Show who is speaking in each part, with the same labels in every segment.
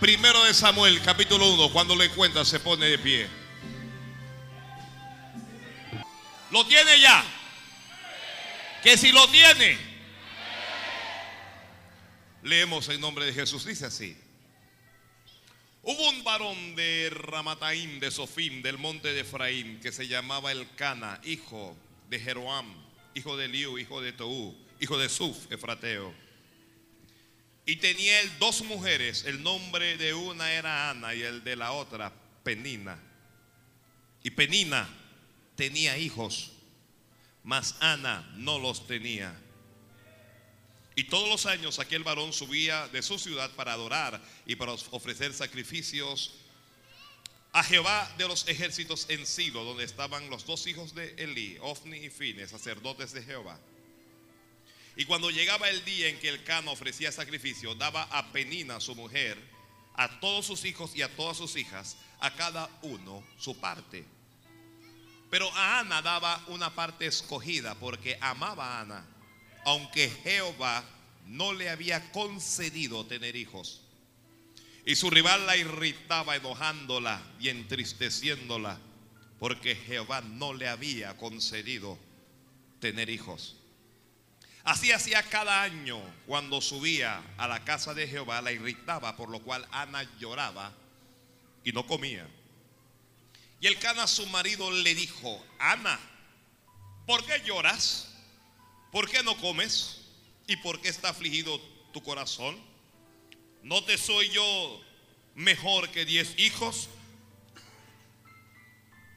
Speaker 1: Primero de Samuel, capítulo 1, cuando lo encuentra se pone de pie. ¿Lo tiene ya? Que si lo tiene. Leemos en nombre de Jesús, dice así. Hubo un varón de Ramataim, de Sofim, del monte de Efraín, que se llamaba Elcana, hijo de Jeroam, hijo de Liu, hijo de Toú, hijo de Suf, Efrateo. Y tenía él dos mujeres, el nombre de una era Ana y el de la otra Penina. Y Penina tenía hijos, mas Ana no los tenía. Y todos los años aquel varón subía de su ciudad para adorar y para ofrecer sacrificios a Jehová de los ejércitos en Silo, donde estaban los dos hijos de Elí, Ofni y Fines, sacerdotes de Jehová. Y cuando llegaba el día en que el cano ofrecía sacrificio, daba a Penina, su mujer, a todos sus hijos y a todas sus hijas, a cada uno su parte. Pero a Ana daba una parte escogida porque amaba a Ana, aunque Jehová no le había concedido tener hijos. Y su rival la irritaba enojándola y entristeciéndola, porque Jehová no le había concedido tener hijos. Así hacía cada año cuando subía a la casa de Jehová, la irritaba, por lo cual Ana lloraba y no comía. Y el Cana su marido le dijo, Ana, ¿por qué lloras? ¿Por qué no comes? ¿Y por qué está afligido tu corazón? ¿No te soy yo mejor que diez hijos?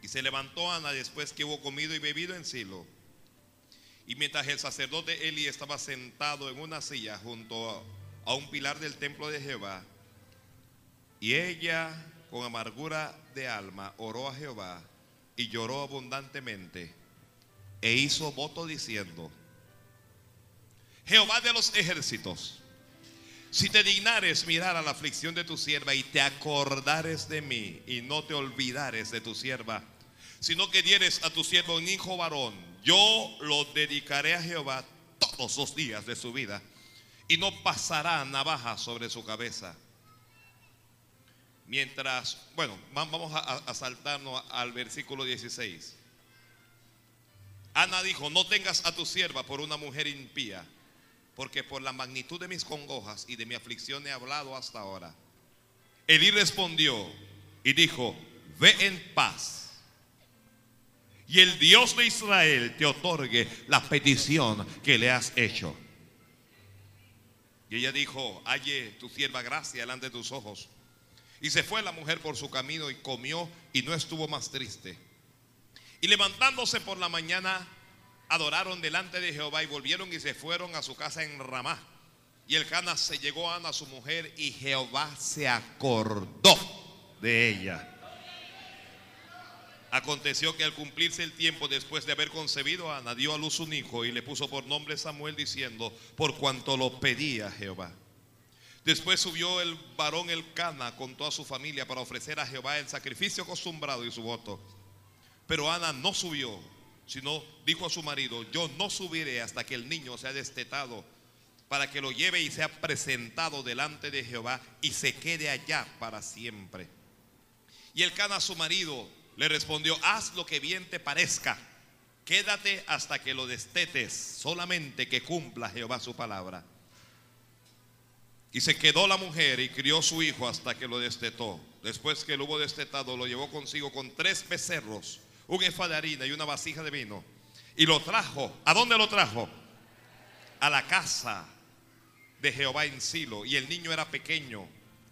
Speaker 1: Y se levantó Ana después que hubo comido y bebido en Silo. Y mientras el sacerdote Eli estaba sentado en una silla junto a un pilar del templo de Jehová, y ella con amargura de alma oró a Jehová y lloró abundantemente e hizo voto diciendo, Jehová de los ejércitos, si te dignares mirar a la aflicción de tu sierva y te acordares de mí y no te olvidares de tu sierva, sino que dieres a tu siervo un hijo varón, yo lo dedicaré a Jehová todos los días de su vida y no pasará navaja sobre su cabeza. Mientras, bueno, vamos a, saltarnos al versículo 16. Ana dijo, no tengas a tu sierva por una mujer impía, porque por la magnitud de mis congojas y de mi aflicción he hablado hasta ahora. Elí respondió y dijo, ve en paz y el Dios de Israel te otorgue la petición que le has hecho. Y ella dijo, halle tu sierva gracia delante de tus ojos. Y se fue la mujer por su camino y comió y no estuvo más triste. Y levantándose por la mañana, adoraron delante de Jehová y volvieron y se fueron a su casa en Ramá. Y el Cana se llegó a Ana, su mujer, y Jehová se acordó de ella. Aconteció que al cumplirse el tiempo después de haber concebido a Ana, dio a luz un hijo y le puso por nombre Samuel diciendo, por cuanto lo pedía Jehová. Después subió el varón el Cana con toda su familia para ofrecer a Jehová el sacrificio acostumbrado y su voto. Pero Ana no subió, sino dijo a su marido, yo no subiré hasta que el niño sea destetado, para que lo lleve y sea presentado delante de Jehová y se quede allá para siempre. Y el Cana su marido le respondió, haz lo que bien te parezca. Quédate hasta que lo destetes, solamente que cumpla Jehová su palabra. Y se quedó la mujer y crió su hijo hasta que lo destetó. Después que lo hubo destetado, lo llevó consigo con tres becerros, un efa de harina y una vasija de vino. Y lo trajo. ¿A dónde lo trajo? A la casa de Jehová en Silo. Y el niño era pequeño.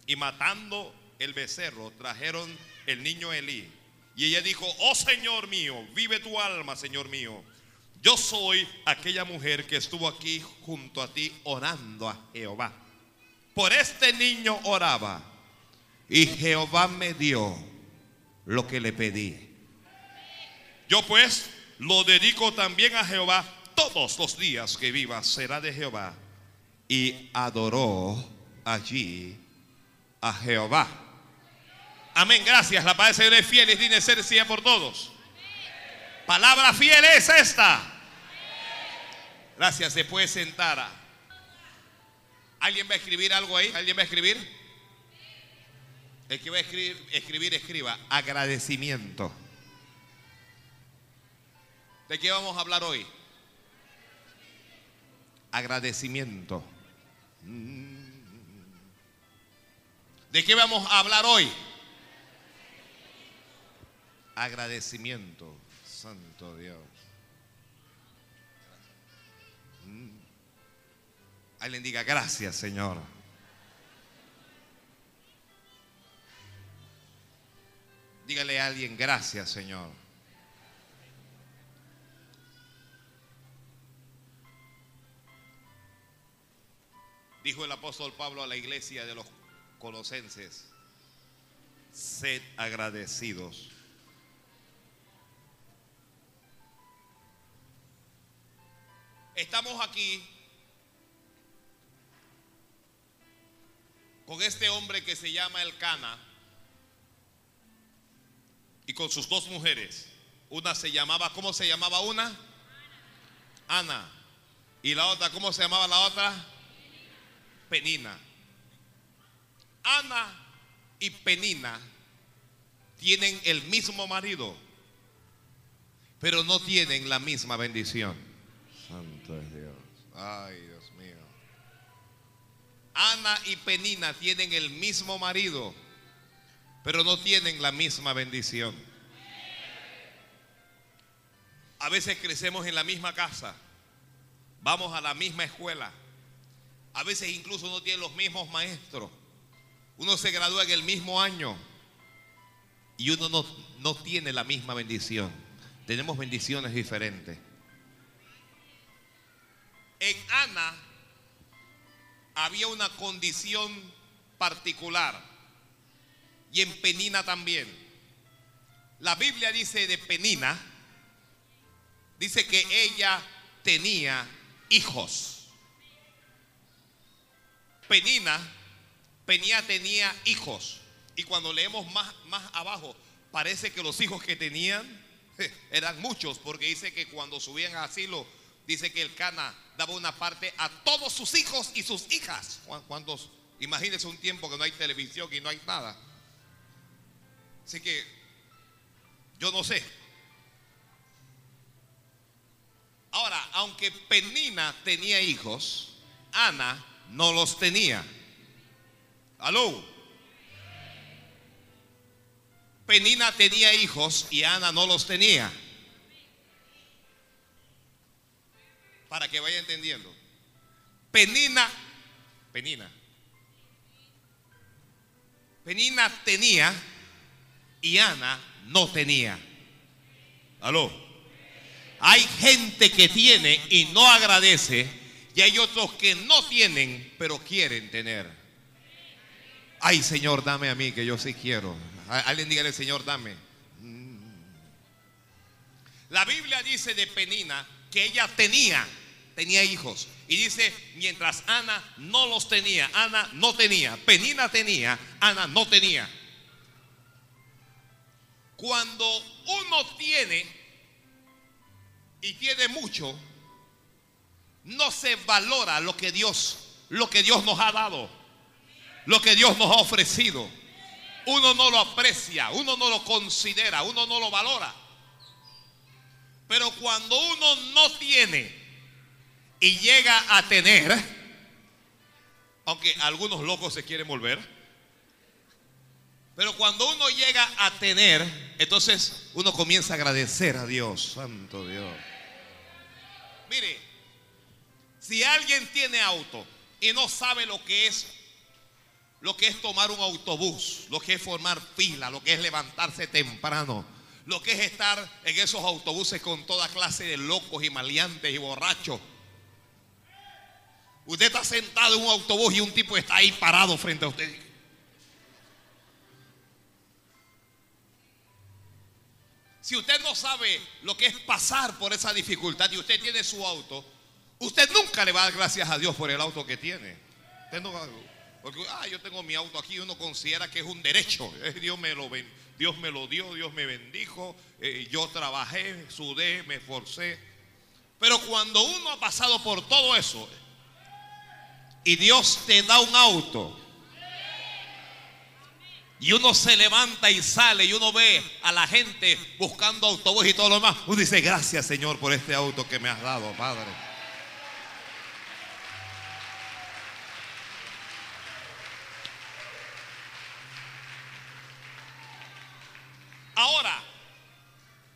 Speaker 1: Y matando el becerro, trajeron el niño Elí y ella dijo, oh Señor mío, vive tu alma, Señor mío. Yo soy aquella mujer que estuvo aquí junto a ti orando a Jehová. Por este niño oraba y Jehová me dio lo que le pedí. Yo pues lo dedico también a Jehová todos los días que viva será de Jehová. Y adoró allí a Jehová. Amén, gracias. La paz del Señor es fiel y tiene ser por todos. Palabra fiel es esta. Gracias, se puede sentar. ¿Alguien va a escribir algo ahí? ¿Alguien va a escribir? El que va a escribir, escribir escriba agradecimiento. ¿De qué vamos a hablar hoy? Agradecimiento. Mm. ¿De qué vamos a hablar hoy? Agradecimiento. Santo Dios. Mm. Alguien diga gracias, Señor. Dígale a alguien gracias, Señor. Dijo el apóstol Pablo a la iglesia de los colosenses, sed agradecidos. Estamos aquí con este hombre que se llama El Cana y con sus dos mujeres. Una se llamaba, ¿cómo se llamaba una? Ana. Y la otra, ¿cómo se llamaba la otra? Penina. Ana y Penina tienen el mismo marido, pero no tienen la misma bendición. Ay, Dios mío. Ana y Penina tienen el mismo marido, pero no tienen la misma bendición. A veces crecemos en la misma casa, vamos a la misma escuela, a veces incluso no tienen los mismos maestros, uno se gradúa en el mismo año y uno no, no tiene la misma bendición. Tenemos bendiciones diferentes. En Ana había una condición particular y en Penina también. La Biblia dice de Penina, dice que ella tenía hijos. Penina, Penina tenía hijos. Y cuando leemos más, más abajo, parece que los hijos que tenían eran muchos, porque dice que cuando subían al asilo, dice que el Cana daba una parte a todos sus hijos y sus hijas. ¿Cuántos? Imagínense un tiempo que no hay televisión y no hay nada. Así que yo no sé. Ahora, aunque Penina tenía hijos, Ana no los tenía. Aló. Penina tenía hijos y Ana no los tenía. Para que vaya entendiendo. Penina, Penina. Penina tenía y Ana no tenía. Aló. Hay gente que tiene y no agradece y hay otros que no tienen pero quieren tener. Ay Señor, dame a mí que yo sí quiero. Alguien dígale, Señor, dame. Mm. La Biblia dice de Penina que ella tenía, tenía hijos. Y dice, mientras Ana no los tenía, Ana no tenía, Penina tenía, Ana no tenía. Cuando uno tiene y tiene mucho, no se valora lo que Dios, lo que Dios nos ha dado, lo que Dios nos ha ofrecido. Uno no lo aprecia, uno no lo considera, uno no lo valora. Pero cuando uno no tiene y llega a tener, aunque algunos locos se quieren volver, pero cuando uno llega a tener, entonces uno comienza a agradecer a Dios, santo Dios. Mire, si alguien tiene auto y no sabe lo que es lo que es tomar un autobús, lo que es formar fila, lo que es levantarse temprano, lo que es estar en esos autobuses con toda clase de locos y maleantes y borrachos. Usted está sentado en un autobús y un tipo está ahí parado frente a usted. Si usted no sabe lo que es pasar por esa dificultad y usted tiene su auto, usted nunca le va a dar gracias a Dios por el auto que tiene. Porque ah, yo tengo mi auto aquí, uno considera que es un derecho. Dios me lo, Dios me lo dio, Dios me bendijo, eh, yo trabajé, sudé, me esforcé. Pero cuando uno ha pasado por todo eso y Dios te da un auto, Y uno se levanta y sale y uno ve a la gente buscando autobús y todo lo demás. Uno dice, gracias Señor por este auto que me has dado, Padre. Ahora,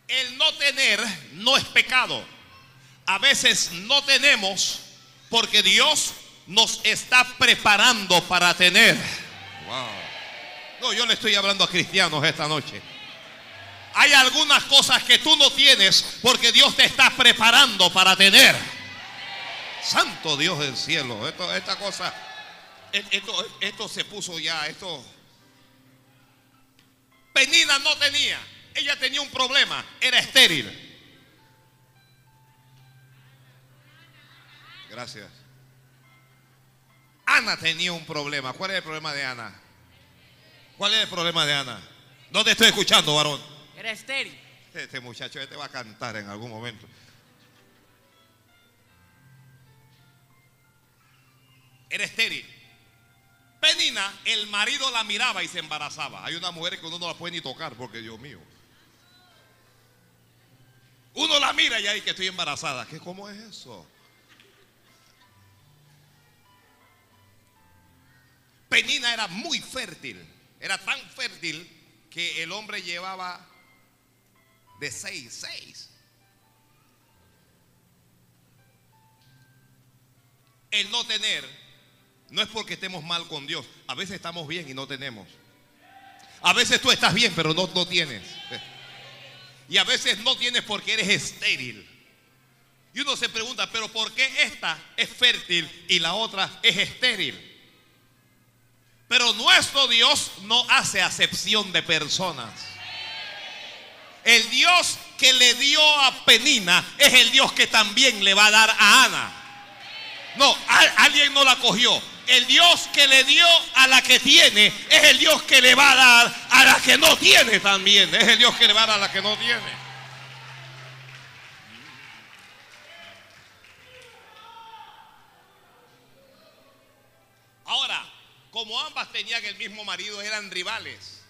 Speaker 1: el no tener no es pecado. A veces no tenemos porque Dios nos está preparando para tener. No, yo le estoy hablando a cristianos esta noche. Hay algunas cosas que tú no tienes porque Dios te está preparando para tener. Santo Dios del cielo, esto, esta cosa, esto, esto se puso ya, esto. Penina no tenía, ella tenía un problema, era estéril. Gracias. Ana tenía un problema. ¿Cuál es el problema de Ana? ¿Cuál es el problema de Ana? No te estoy escuchando, varón.
Speaker 2: Era estéril.
Speaker 1: Este muchacho este va a cantar en algún momento. Era estéril. Penina, el marido la miraba y se embarazaba. Hay una mujer que uno no la puede ni tocar porque Dios mío. Uno la mira y ahí que estoy embarazada. ¿Qué, ¿Cómo es eso? Penina era muy fértil. Era tan fértil que el hombre llevaba de seis, seis. El no tener no es porque estemos mal con Dios. A veces estamos bien y no tenemos. A veces tú estás bien, pero no, no tienes. Y a veces no tienes porque eres estéril. Y uno se pregunta, pero ¿por qué esta es fértil y la otra es estéril? Pero nuestro Dios no hace acepción de personas. El Dios que le dio a Penina es el Dios que también le va a dar a Ana. No, alguien no la cogió. El Dios que le dio a la que tiene es el Dios que le va a dar a la que no tiene también. Es el Dios que le va a dar a la que no tiene. Ahora, como ambas tenían el mismo marido, eran rivales.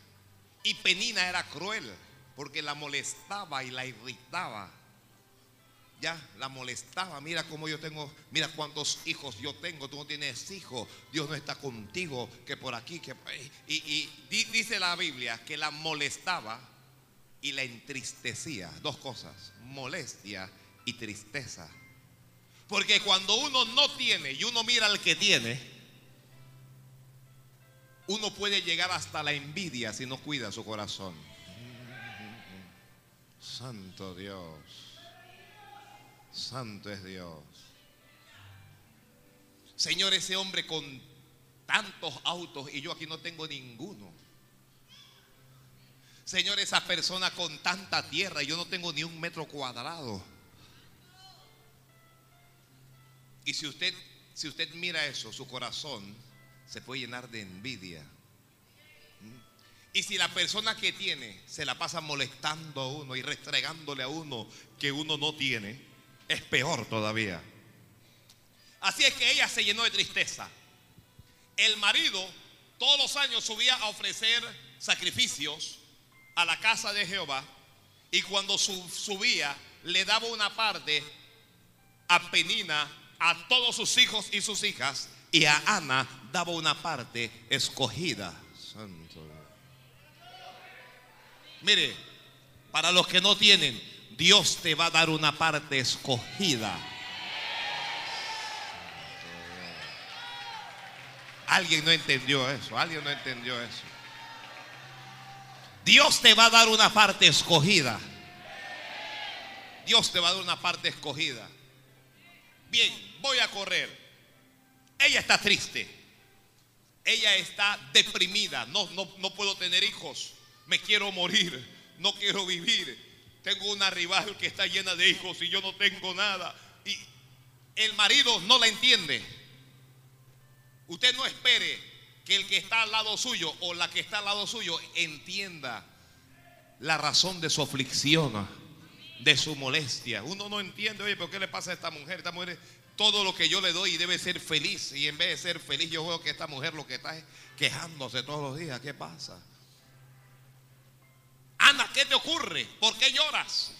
Speaker 1: Y Penina era cruel porque la molestaba y la irritaba. Ya, la molestaba. Mira cómo yo tengo, mira cuántos hijos yo tengo. Tú no tienes hijos. Dios no está contigo. Que por aquí, que. Y, y dice la Biblia que la molestaba y la entristecía. Dos cosas: molestia y tristeza. Porque cuando uno no tiene y uno mira al que tiene, uno puede llegar hasta la envidia si no cuida su corazón. Santo Dios. Santo es Dios. Señor, ese hombre con tantos autos y yo aquí no tengo ninguno. Señor, esa persona con tanta tierra y yo no tengo ni un metro cuadrado. Y si usted, si usted mira eso, su corazón se puede llenar de envidia. Y si la persona que tiene se la pasa molestando a uno y restregándole a uno que uno no tiene, es peor todavía. Así es que ella se llenó de tristeza. El marido todos los años subía a ofrecer sacrificios a la casa de Jehová y cuando subía le daba una parte a Penina, a todos sus hijos y sus hijas y a Ana daba una parte escogida. Santo. Mire, para los que no tienen, Dios te va a dar una parte escogida. Alguien no entendió eso, alguien no entendió eso. Dios te va a dar una parte escogida. Dios te va a dar una parte escogida. Bien, voy a correr. Ella está triste. Ella está deprimida. No, no, no puedo tener hijos. Me quiero morir. No quiero vivir. Tengo una rival que está llena de hijos y yo no tengo nada. Y el marido no la entiende. Usted no espere que el que está al lado suyo o la que está al lado suyo entienda la razón de su aflicción, de su molestia. Uno no entiende, oye, ¿pero qué le pasa a esta mujer? Esta mujer todo lo que yo le doy debe ser feliz. Y en vez de ser feliz, yo veo que esta mujer lo que está es quejándose todos los días. ¿Qué pasa? Ana, ¿qué te ocurre? ¿Por qué lloras?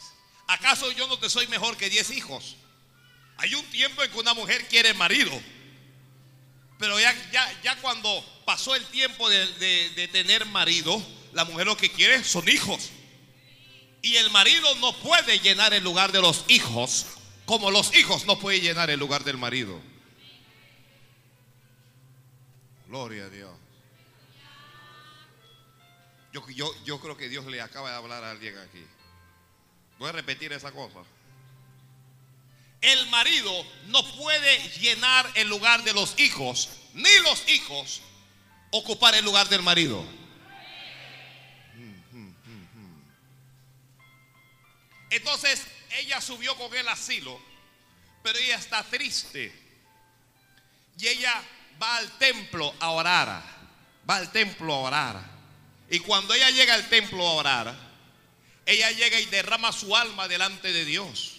Speaker 1: ¿Acaso yo no te soy mejor que diez hijos? Hay un tiempo en que una mujer quiere marido. Pero ya, ya, ya cuando pasó el tiempo de, de tener marido, la mujer lo que quiere son hijos. Y el marido no puede llenar el lugar de los hijos como los hijos no pueden llenar el lugar del marido. Gloria a Dios. Yo, yo, yo creo que Dios le acaba de hablar a alguien aquí. Voy a repetir esa cosa. El marido no puede llenar el lugar de los hijos, ni los hijos ocupar el lugar del marido. Entonces ella subió con el asilo, pero ella está triste. Y ella va al templo a orar. Va al templo a orar. Y cuando ella llega al templo a orar, ella llega y derrama su alma delante de Dios.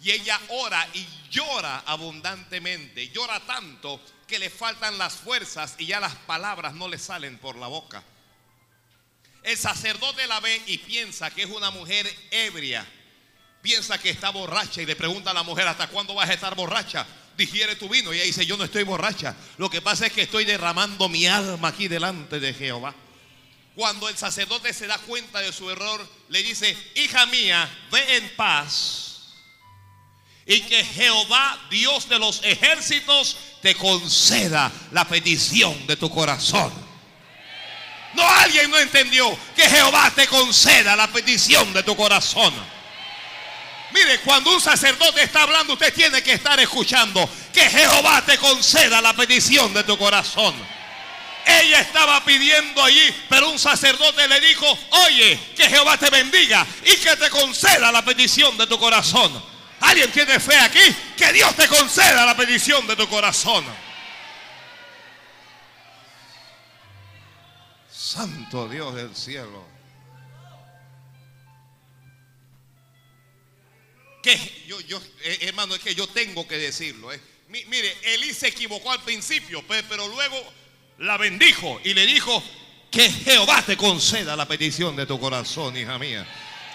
Speaker 1: Y ella ora y llora abundantemente. Llora tanto que le faltan las fuerzas y ya las palabras no le salen por la boca. El sacerdote la ve y piensa que es una mujer ebria. Piensa que está borracha y le pregunta a la mujer, ¿hasta cuándo vas a estar borracha? Digiere tu vino. Y ella dice, yo no estoy borracha. Lo que pasa es que estoy derramando mi alma aquí delante de Jehová. Cuando el sacerdote se da cuenta de su error, le dice, hija mía, ve en paz. Y que Jehová, Dios de los ejércitos, te conceda la petición de tu corazón. No, alguien no entendió que Jehová te conceda la petición de tu corazón. Mire, cuando un sacerdote está hablando, usted tiene que estar escuchando que Jehová te conceda la petición de tu corazón. Ella estaba pidiendo allí, pero un sacerdote le dijo, oye, que Jehová te bendiga y que te conceda la petición de tu corazón. ¿Alguien tiene fe aquí? Que Dios te conceda la petición de tu corazón. Santo Dios del cielo. Que yo, yo, eh, hermano, es que yo tengo que decirlo. Eh. Mire, Elí se equivocó al principio, pero luego la bendijo y le dijo que Jehová te conceda la petición de tu corazón, hija mía.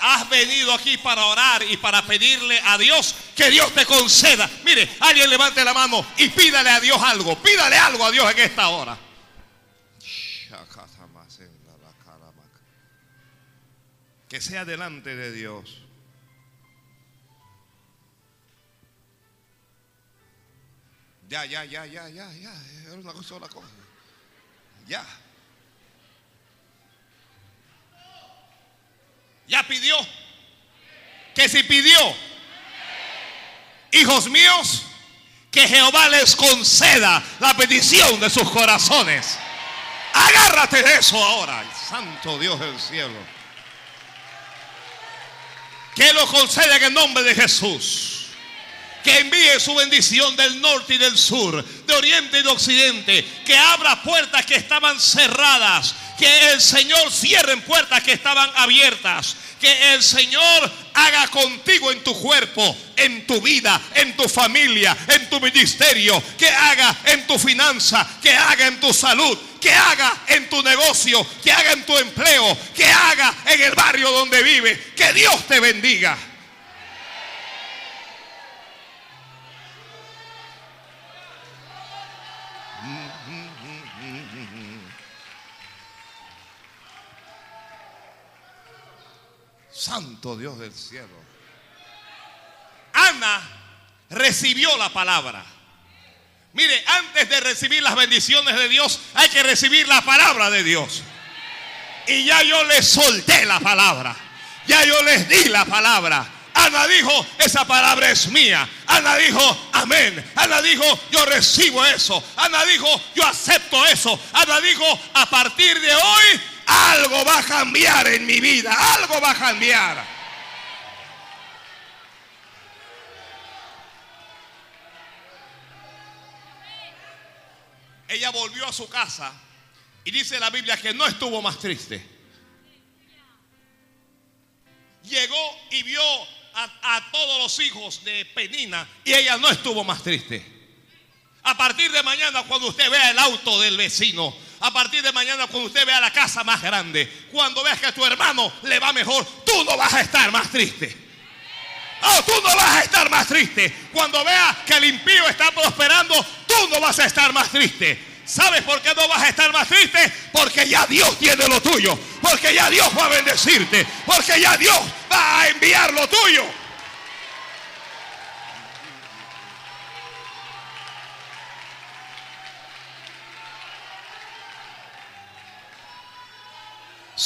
Speaker 1: Has venido aquí para orar y para pedirle a Dios que Dios te conceda. Mire, alguien levante la mano y pídale a Dios algo. Pídale algo a Dios en esta hora. Que sea delante de Dios. Ya, ya, ya, ya, ya, ya. Es una cosa. Ya. Ya pidió. Que si pidió. Hijos míos, que Jehová les conceda la petición de sus corazones. Agárrate de eso ahora, Santo Dios del cielo que lo conceda en el nombre de Jesús. Que envíe su bendición del norte y del sur, de oriente y de occidente. Que abra puertas que estaban cerradas. Que el Señor cierre puertas que estaban abiertas. Que el Señor haga contigo en tu cuerpo, en tu vida, en tu familia, en tu ministerio. Que haga en tu finanza. Que haga en tu salud que haga en tu negocio, que haga en tu empleo, que haga en el barrio donde vive. Que Dios te bendiga. Santo Dios del cielo. Ana recibió la palabra. Mire, antes de recibir las bendiciones de Dios, hay que recibir la palabra de Dios. Y ya yo les solté la palabra. Ya yo les di la palabra. Ana dijo, esa palabra es mía. Ana dijo, amén. Ana dijo, yo recibo eso. Ana dijo, yo acepto eso. Ana dijo, a partir de hoy, algo va a cambiar en mi vida. Algo va a cambiar. ella volvió a su casa y dice la Biblia que no estuvo más triste. Llegó y vio a, todos los hijos de Penina y ella no estuvo más triste. A partir de mañana, cuando usted vea el auto del vecino, A partir de mañana, cuando usted vea la casa más grande, cuando veas que a tu hermano le va mejor, tú no vas a estar más triste. Oh, tú no vas a estar más triste. Cuando veas que el impío está prosperando, tú no vas a estar más triste. ¿Sabes por qué no vas a estar más triste? Porque ya Dios tiene lo tuyo. Porque ya Dios va a bendecirte. Porque ya Dios va a enviar lo tuyo.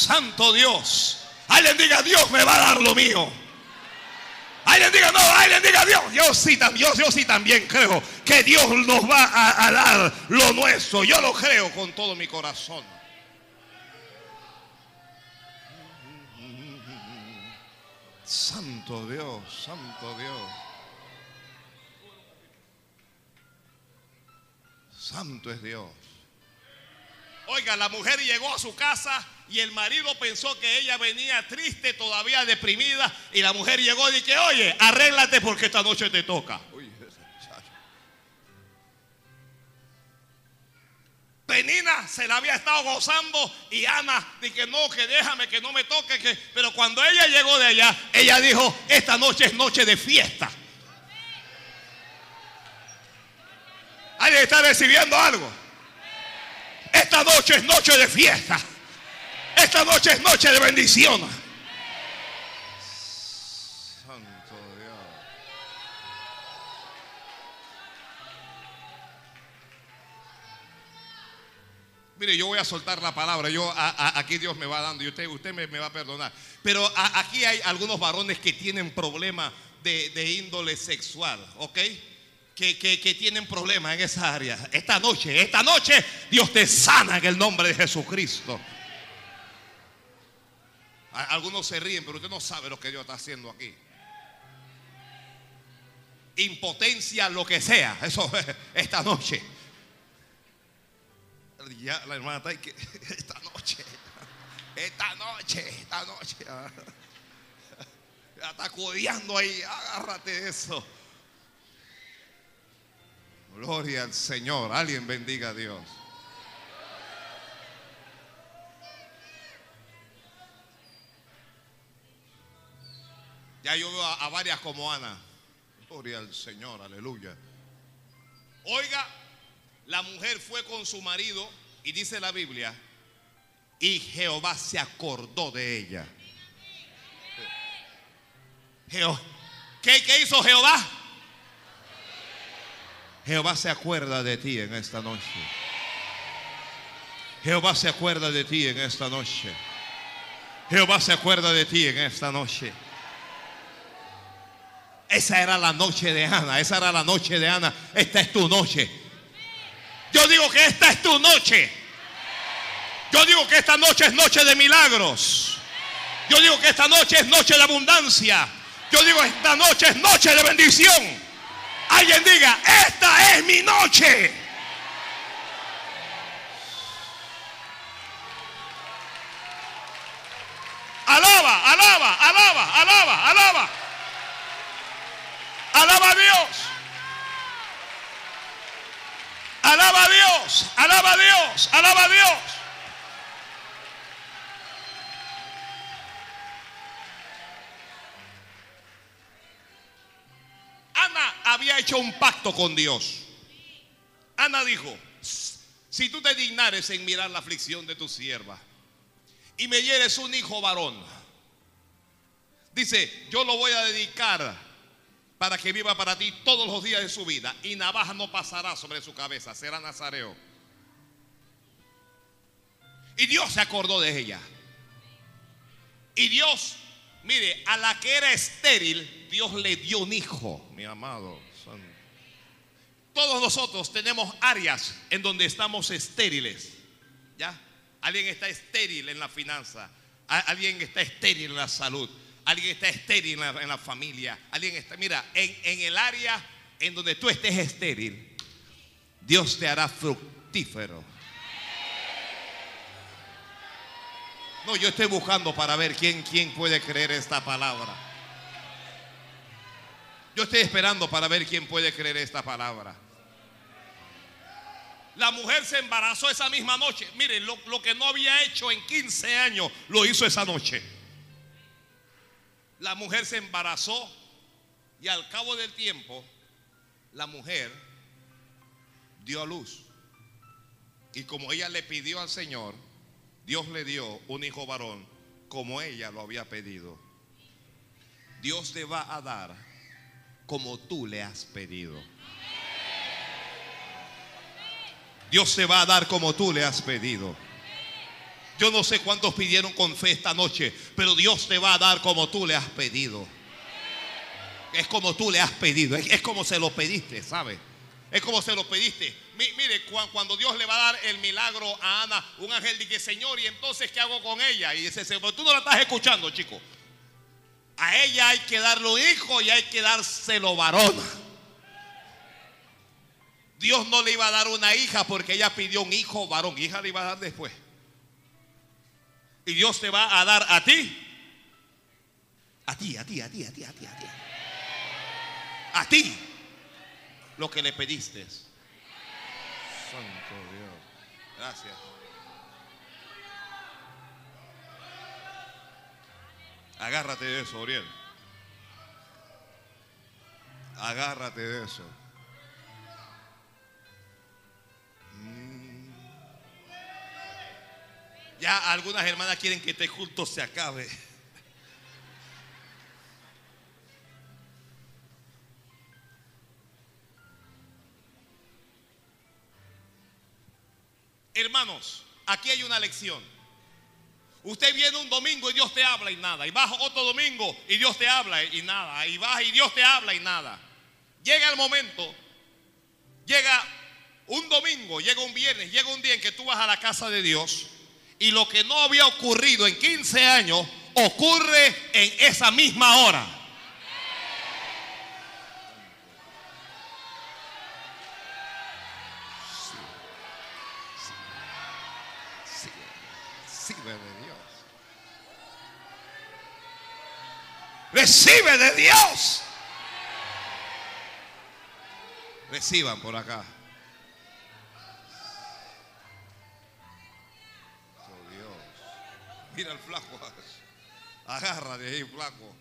Speaker 1: Santo Dios. Alguien diga, Dios me va a dar lo mío. Alguien diga, no, alguien diga Dios. Yo sí, sí también creo que Dios nos va a, dar lo nuestro. Yo lo creo con todo mi corazón. Santo Dios, santo Dios. Santo es Dios. Oiga, la mujer llegó a su casa y el marido pensó que ella venía triste, todavía deprimida. Y la mujer llegó y dije, oye, arréglate porque esta noche te toca. Penina se la había estado gozando y Ana dije no, que déjame, que no me toque. Que... Pero cuando ella llegó de allá, ella dijo, esta noche es noche de fiesta. ¿Alguien está recibiendo algo? Esta noche es noche de fiesta. Esta noche es noche de bendición. Santo Dios. Mire, yo voy a soltar la palabra. Yo aquí Dios me va dando y usted, usted me, me va a perdonar. Pero aquí hay algunos varones que tienen problemas de, de, índole sexual, ¿ok? Que, que, que tienen problemas en esa área. Esta noche, esta noche, Dios te sana en el nombre de Jesucristo. Algunos se ríen, pero usted no sabe lo que Dios está haciendo aquí. Impotencia, lo que sea. Eso esta noche. Ya la hermana está ahí esta noche, esta noche, esta noche. Ya está codiando ahí. Agárrate eso. Gloria al Señor. Alguien bendiga a Dios. Ya yo veo a, varias como Ana. Gloria al Señor, aleluya. Oiga, la mujer fue con su marido y dice la Biblia, y Jehová se acordó de ella. Jeho ¿Qué, ¿Qué hizo Jehová? Jehová se acuerda de ti en esta noche. Jehová se acuerda de ti en esta noche. Jehová se acuerda de ti en esta noche. Esa era la noche de Ana, esa era la noche de Ana. Esta es tu noche. Yo digo que esta es tu noche. Yo digo que esta noche es noche de milagros. Yo digo que esta noche es noche de abundancia. Yo digo esta noche es noche de bendición. Alguien diga, esta es mi noche. Alaba, alaba, alaba, alaba, alaba. Alaba a Dios. Alaba a Dios. Alaba a Dios. Alaba a Dios. Ana había hecho un pacto con Dios. Ana dijo, si tú te dignares en mirar la aflicción de tu sierva y me dieres un hijo varón, dice, yo lo voy a dedicar para que viva para ti todos los días de su vida y navaja no pasará sobre su cabeza, será nazareo. Y Dios se acordó de ella. Y Dios, mire, a la que era estéril, Dios le dio un hijo, mi amado. Todos nosotros tenemos áreas en donde estamos estériles. ¿Ya? Alguien está estéril en la finanza, alguien está estéril en la salud, alguien está estéril en la, familia, alguien está, mira, en, en el área en donde tú estés estéril, Dios te hará fructífero. No, yo estoy buscando para ver quién, quién puede creer esta palabra. Yo estoy esperando para ver quién puede creer esta palabra. La mujer se embarazó esa misma noche. Mire, lo, lo, que no había hecho en 15 años, lo hizo esa noche. La mujer se embarazó y al cabo del tiempo, la mujer dio a luz. Y como ella le pidió al Señor, Dios le dio un hijo varón como ella lo había pedido. Dios te va a dar como tú le has pedido. Dios te va a dar como tú le has pedido. Yo no sé cuántos pidieron con fe esta noche, pero Dios te va a dar como tú le has pedido. Es como tú le has pedido, es, como se lo pediste, ¿sabes? Es como se lo pediste. mire, cuando Dios le va a dar el milagro a Ana, un ángel dice, Señor, ¿y entonces qué hago con ella? Y dice, pero tú no la estás escuchando, chico. A ella hay que darle un hijo y hay que dárselo varón. Dios no le iba a dar una hija porque ella pidió un hijo varón. Hija le iba a dar después. Y Dios te va a dar a ti. A ti, a ti, a ti, a ti, a ti, a ti. A ti. Lo que le pediste. Santo Dios. Gracias. Agárrate de eso, Oriel. Agárrate de eso. Ya algunas hermanas quieren que este culto se acabe. Hermanos, aquí hay una lección. Usted viene un domingo y Dios te habla y nada. Y baja otro domingo y Dios te habla y nada. Y baja y Dios te habla y nada. Llega el momento, llega un domingo, llega un viernes, llega un día en que tú vas a la casa de Dios y lo que no había ocurrido en 15 años ocurre en esa misma hora. Recibe de Dios. Reciban por acá. Mira el flaco. Agarra de ahí, flaco.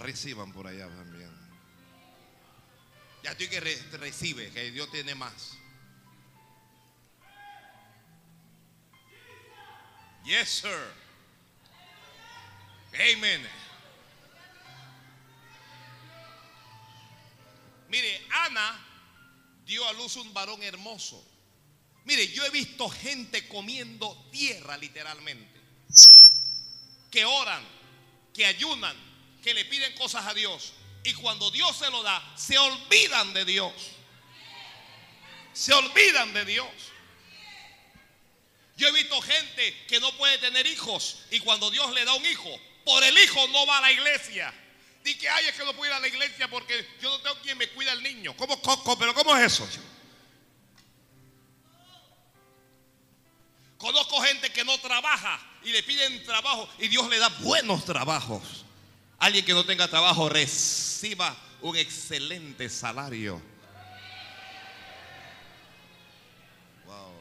Speaker 1: Reciban por allá también. Ya estoy que recibe, que Dios tiene más. Yes, sir. Amén. Mire, Ana dio a luz un varón hermoso. Mire, yo he visto gente comiendo tierra literalmente. Que oran, que ayunan, que le piden cosas a Dios. Y cuando Dios se lo da, se olvidan de Dios. Se olvidan de Dios. Yo he visto gente que no puede tener hijos y cuando Dios le da un hijo, por el hijo no va a la iglesia. Dice que, ay, es que no puedo ir a la iglesia porque yo no tengo quien me cuida al niño. ¿Cómo, cómo, pero ¿cómo es eso? Conozco gente que no trabaja y le piden trabajo y Dios le da buenos trabajos. Alguien que no tenga trabajo reciba un excelente salario. Wow.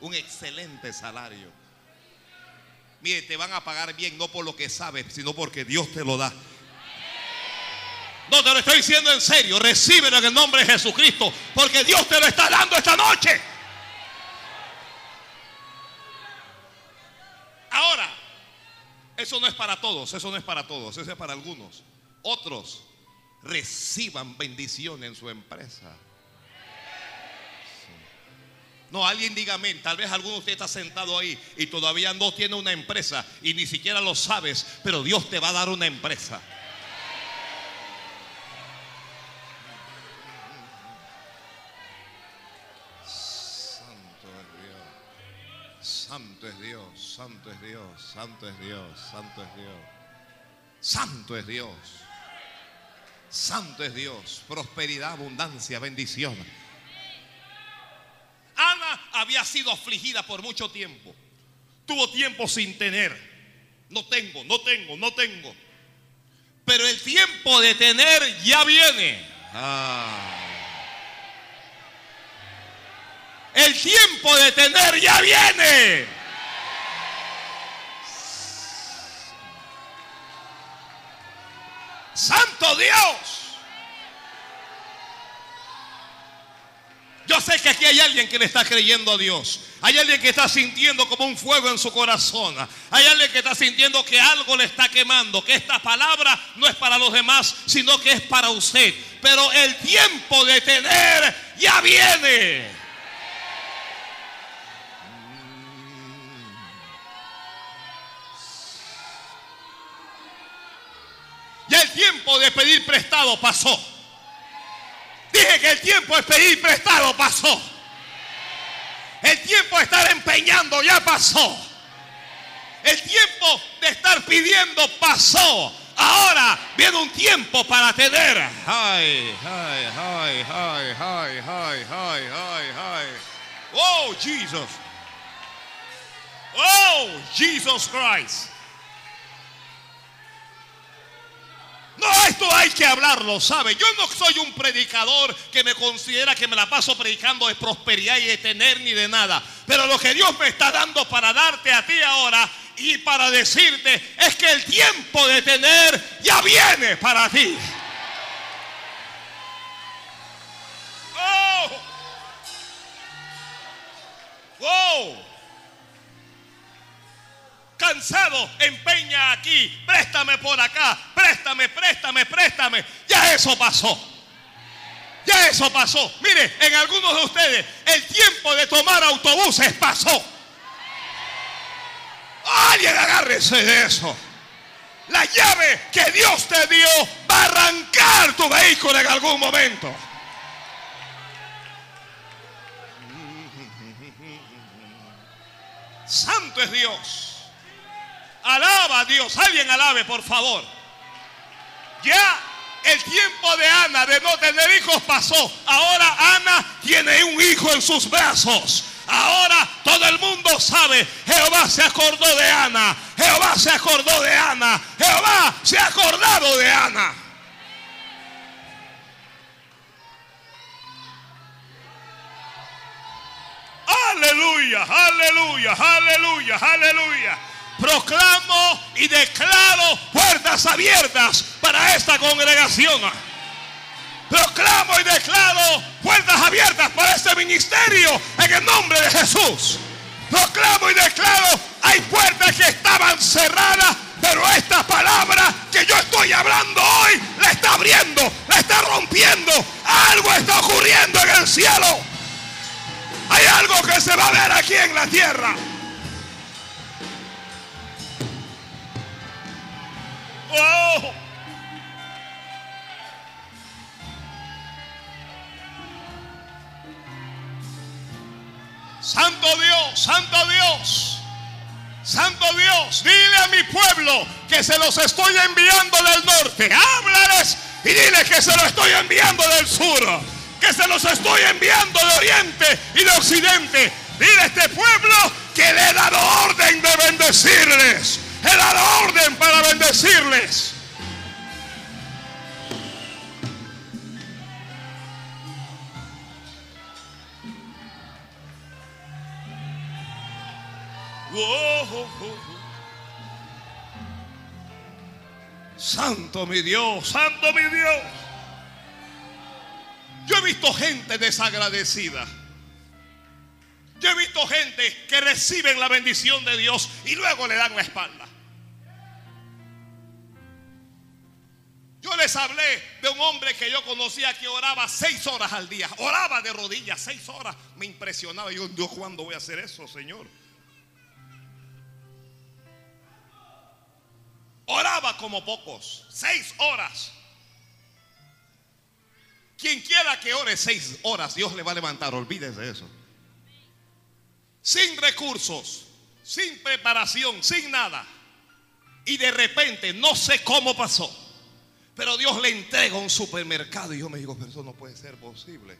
Speaker 1: Un excelente salario. Mire, te van a pagar bien no por lo que sabes, sino porque Dios te lo da. No te lo estoy diciendo en serio. Recíbelo en el nombre de Jesucristo. Porque Dios te lo está dando esta noche. Ahora, eso no es para todos. Eso no es para todos. Eso es para algunos. Otros reciban bendición en su empresa. No, alguien diga amén. Tal vez alguno de ustedes está sentado ahí y todavía no tiene una empresa y ni siquiera lo sabes, pero Dios te va a dar una empresa. Santo es Dios, santo es Dios, santo es Dios, santo es Dios. Santo es Dios. Santo es Dios. Prosperidad, abundancia, bendición. Ana había sido afligida por mucho tiempo. Tuvo tiempo sin tener. No tengo, no tengo, no tengo. Pero el tiempo de tener ya viene. Ah. El tiempo de tener ya viene. Santo Dios. Yo sé que aquí hay alguien que le está creyendo a Dios. Hay alguien que está sintiendo como un fuego en su corazón. Hay alguien que está sintiendo que algo le está quemando. Que esta palabra no es para los demás, sino que es para usted. Pero el tiempo de tener ya viene. Tiempo de pedir prestado pasó. Dije que el tiempo de pedir prestado pasó. El tiempo de estar empeñando ya pasó. El tiempo de estar pidiendo pasó. Ahora viene un tiempo para tener. Ay, ay, ay, ay, ay, ay, ay, ay, ay. Oh, Jesus. Oh, Jesus Christ. No, esto hay que hablarlo, ¿sabe? Yo no soy un predicador que me considera que me la paso predicando de prosperidad y de tener ni de nada. Pero lo que Dios me está dando para darte a ti ahora y para decirte es que el tiempo de tener ya viene para ti. Oh. Oh cansado, empeña aquí, préstame por acá, préstame, préstame, préstame. Ya eso pasó. Ya eso pasó. Mire, en algunos de ustedes el tiempo de tomar autobuses pasó. Alguien agárrese de eso. La llave que Dios te dio va a arrancar tu vehículo en algún momento. Santo es Dios. Alaba a Dios. Alguien alabe, por favor. Ya el tiempo de Ana de no tener hijos pasó. Ahora Ana tiene un hijo en sus brazos. Ahora todo el mundo sabe, Jehová se acordó de Ana. Jehová se acordó de Ana. Jehová se ha acordado de Ana. Aleluya, aleluya, aleluya, aleluya proclamo y declaro puertas abiertas para esta congregación. Proclamo y declaro puertas abiertas para este ministerio en el nombre de Jesús. Proclamo y declaro, hay puertas que estaban cerradas, pero esta palabra que yo estoy hablando hoy la está abriendo, la está rompiendo. Algo está ocurriendo en el cielo. Hay algo que se va a ver aquí en la tierra. Santo Dios, Santo Dios, Santo Dios, dile a mi pueblo que se los estoy enviando del norte. Háblales y dile que se los estoy enviando del sur, que se los estoy enviando de oriente y de occidente. Dile a este pueblo que le he dado orden de bendecirles. He dado orden para bendecirles. Santo mi Dios, santo mi Dios. Yo he visto gente desagradecida. Yo he visto gente que reciben la bendición de Dios y luego le dan la espalda. Yo les hablé de un hombre que yo conocía que oraba seis horas al día. Oraba de rodillas seis horas. Me impresionaba. Yo, Dios, ¿cuándo voy a hacer eso, Señor? Oraba como pocos. Seis horas. Quien quiera que ore seis horas, Dios le va a levantar. Olvídese de eso. Sin recursos, sin preparación, sin nada. Y de repente, no sé cómo pasó pero Dios le entrega un supermercado. Y yo me digo, pero eso no puede ser posible.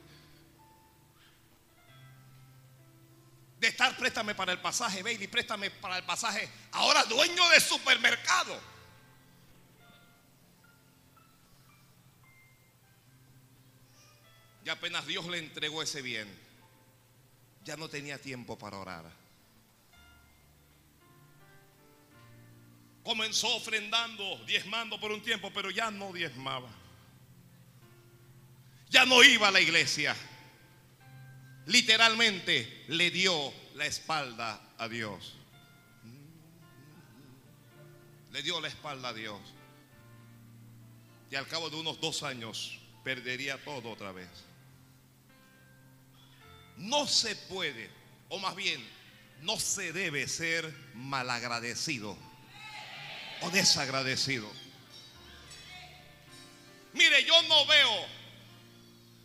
Speaker 1: De estar, préstame para el pasaje, Bailey, préstame para el pasaje. Ahora dueño de supermercado. Y apenas Dios le entregó ese bien, ya no tenía tiempo para orar. Comenzó ofrendando, diezmando por un tiempo, pero ya no diezmaba. Ya no iba a la iglesia. Literalmente le dio la espalda a Dios. Le dio la espalda a Dios. Y al cabo de unos dos años perdería todo otra vez. No se puede, o más bien, no se debe ser malagradecido o desagradecido. Mire, yo no veo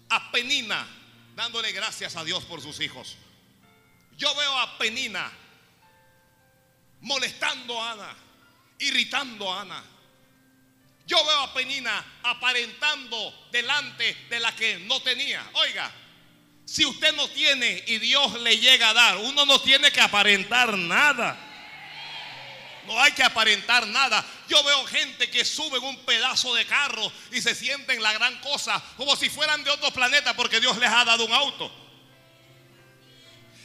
Speaker 1: a Penina dándole gracias a Dios por sus hijos. Yo veo a Penina molestando a Ana, irritando a Ana. Yo veo a Penina aparentando delante de la que no tenía. Oiga, si usted no tiene y Dios le llega a dar, uno no tiene que aparentar nada. No hay que aparentar nada. Yo veo gente que sube un pedazo de carro y se sienten la gran cosa, como si fueran de otro planeta porque Dios les ha dado un auto.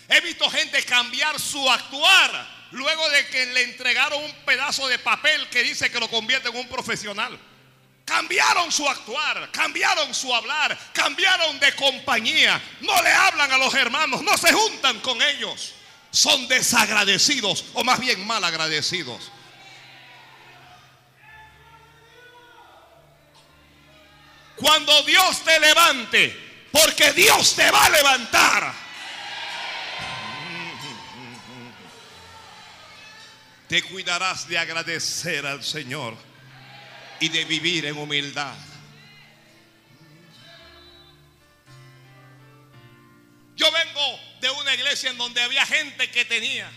Speaker 1: He visto gente cambiar su actuar luego de que le entregaron un pedazo de papel que dice que lo convierte en un profesional. Cambiaron su actuar, cambiaron su hablar, cambiaron de compañía. No le hablan a los hermanos, no se juntan con ellos son desagradecidos o más bien mal agradecidos. Cuando Dios te levante, porque Dios te va a levantar. Te cuidarás de agradecer al Señor y de vivir en humildad. Yo vengo de una iglesia en donde había gente que tenía.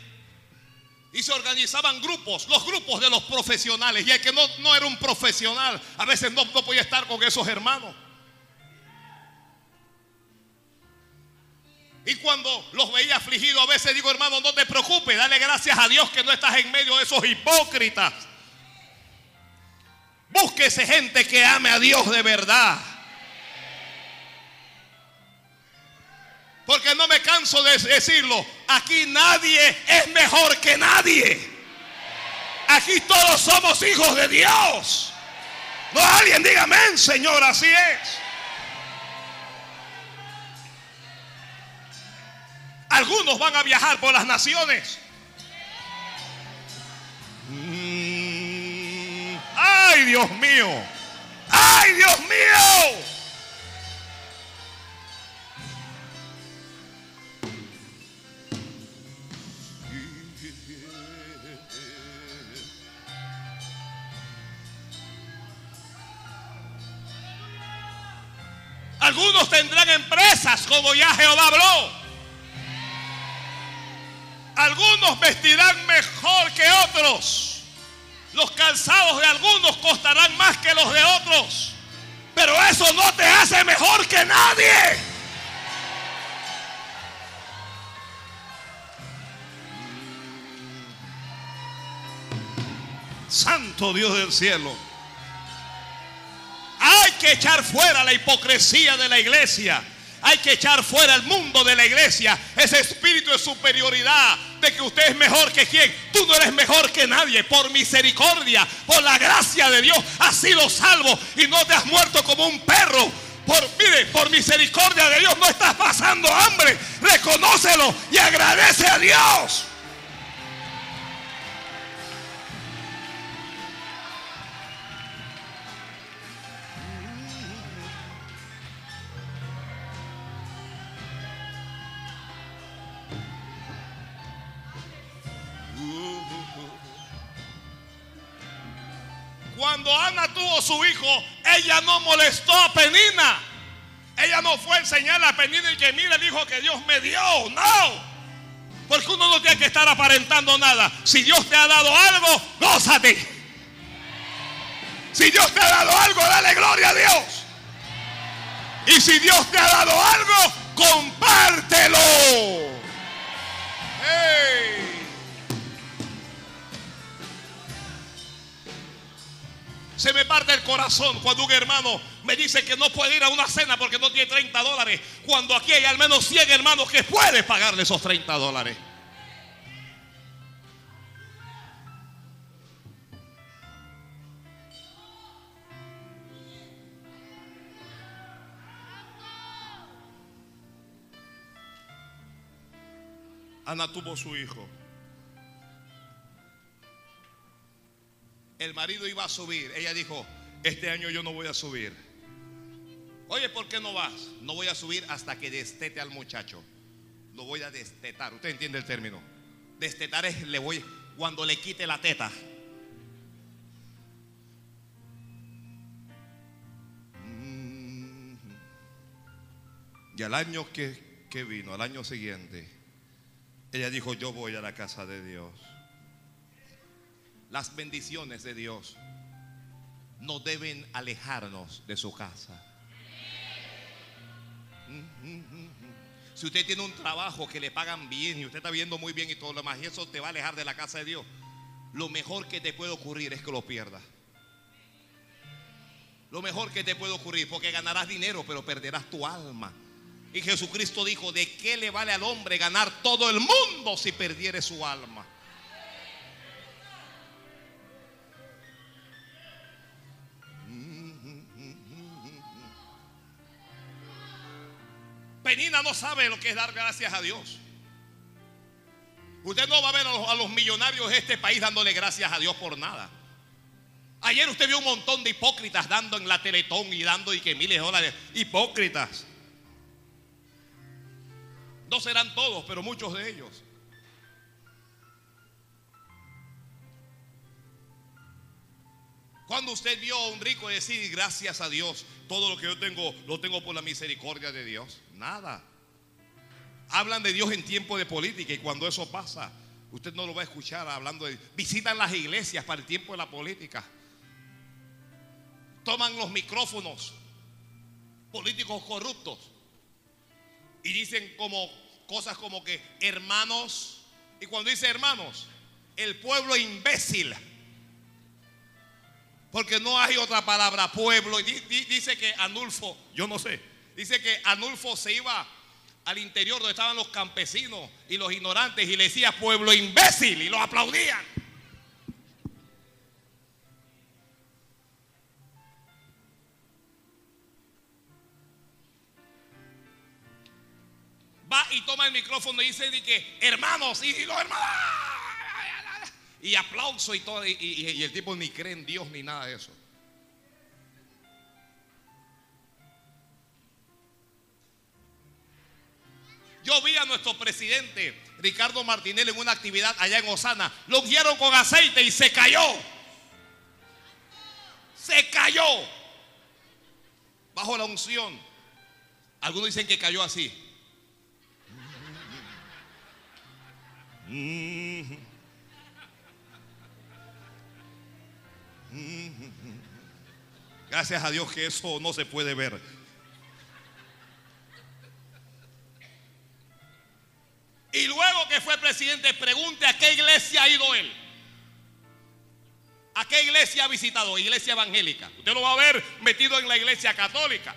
Speaker 1: Y se organizaban grupos, los grupos de los profesionales. Y el que no, no era un profesional, a veces no, no podía estar con esos hermanos. Y cuando los veía afligidos, a veces digo, hermano, no te preocupes, dale gracias a Dios que no estás en medio de esos hipócritas. Búsquese gente que ame a Dios de verdad. Porque no me canso de decirlo. Aquí nadie es mejor que nadie. Aquí todos somos hijos de Dios. No alguien diga amén, Señor, así es. Algunos van a viajar por las naciones. Mm. ay, Dios mío. Ay, Dios mío. Algunos tendrán empresas como ya Jehová habló. Algunos vestirán mejor que otros. Los calzados de algunos costarán más que los de otros. Pero eso no te hace mejor que nadie. Santo Dios del cielo. Que echar fuera la hipocresía de la iglesia. Hay que echar fuera el mundo de la iglesia. Ese espíritu de superioridad. De que usted es mejor que quien. Tú no eres mejor que nadie. Por misericordia. Por la gracia de Dios. Has sido salvo. Y no te has muerto como un perro. Por, mire, por misericordia de Dios no estás pasando hambre. Reconócelo y agradece a Dios. Tuvo su hijo, ella no molestó a Penina. Ella no fue a enseñarle a Penina y que mire el hijo que Dios me dio. No. Porque uno no tiene que estar aparentando nada. Si Dios te ha dado algo, gózate. Si Dios te ha dado algo, dale gloria a Dios. Y si Dios te ha dado algo, compártelo. Se me parte el corazón cuando un hermano me dice que no puede ir a una cena porque no tiene 30 dólares. Cuando aquí hay al menos 100 hermanos que pueden pagarle esos 30 dólares. Ana tuvo su hijo. El marido iba a subir. Ella dijo, este año yo no voy a subir. Oye, ¿por qué no vas? No voy a subir hasta que destete al muchacho. Lo voy a destetar. ¿Usted entiende el término? Destetar es le voy cuando le quite la teta. Mm. Y al año que, que vino, al año siguiente, ella dijo, yo voy a la casa de Dios. Las bendiciones de Dios no deben alejarnos de su casa. Si usted tiene un trabajo que le pagan bien y usted está viendo muy bien y todo lo demás, y eso te va a alejar de la casa de Dios, lo mejor que te puede ocurrir es que lo pierdas. Lo mejor que te puede ocurrir, porque ganarás dinero, pero perderás tu alma. Y Jesucristo dijo, ¿de qué le vale al hombre ganar todo el mundo si perdiere su alma? Penina no sabe lo que es dar gracias a Dios. Usted no va a ver a los, millonarios de este país dándole gracias a Dios por nada. Ayer usted vio un montón de hipócritas dando en la Teletón y dando y que miles de dólares. Hipócritas. No serán todos, pero muchos de ellos. Cuando usted vio a un rico decir gracias a Dios, todo lo que yo tengo lo tengo por la misericordia de Dios. Nada. Hablan de Dios en tiempo de política y cuando eso pasa, usted no lo va a escuchar hablando de... Visitan las iglesias para el tiempo de la política. Toman los micrófonos políticos corruptos y dicen como cosas como que hermanos, y cuando dice hermanos, el pueblo imbécil, porque no hay otra palabra, pueblo, y dice que Anulfo, yo no sé, dice que Anulfo se iba al interior donde estaban los campesinos y los ignorantes y le decía pueblo imbécil y los aplaudían. y toma el micrófono y dice que hermanos y, los hermanos y aplauso y todo y, el tipo ni cree en Dios ni nada de eso. Yo vi a nuestro presidente Ricardo Martinelli en una actividad allá en Osana. Lo ungieron con aceite y se cayó. Se cayó. Bajo la unción. Algunos dicen que cayó así. Gracias a Dios que eso no se puede ver. Y luego que fue presidente, pregunte a qué iglesia ha ido él. ¿A qué iglesia ha visitado? Iglesia evangélica. Usted lo va a ver metido en la iglesia católica.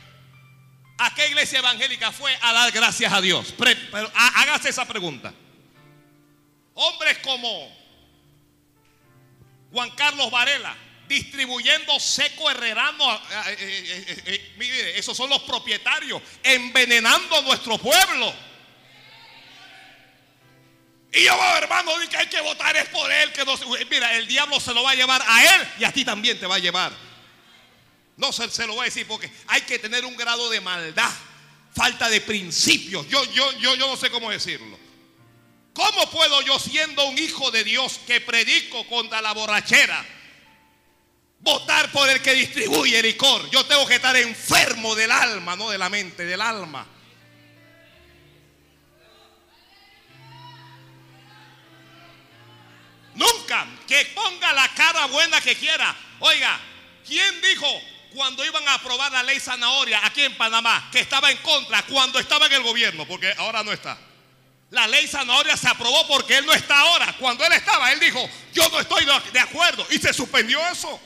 Speaker 1: ¿A qué iglesia evangélica fue a dar gracias a Dios? Hágase esa pregunta. Hombres como Juan Carlos Varela, distribuyendo seco herrerano. Eh, eh, eh, mire, esos son los propietarios, envenenando a nuestro pueblo. Y yo, hermano, que hay que votar es por él. Que no, mira, el diablo se lo va a llevar a él y a ti también te va a llevar. No se, se lo voy a decir porque hay que tener un grado de maldad, falta de principios. Yo, yo, yo, yo no sé cómo decirlo. ¿Cómo puedo yo siendo un hijo de Dios que predico contra la borrachera? Votar por el que distribuye licor. Yo tengo que estar enfermo del alma, no de la mente, del alma. Nunca que ponga la cara buena que quiera. Oiga, ¿quién dijo cuando iban a aprobar la ley zanahoria aquí en Panamá que estaba en contra cuando estaba en el gobierno? Porque ahora no está. La ley zanahoria se aprobó porque él no está ahora. Cuando él estaba, él dijo, yo no estoy de acuerdo. Y se suspendió eso.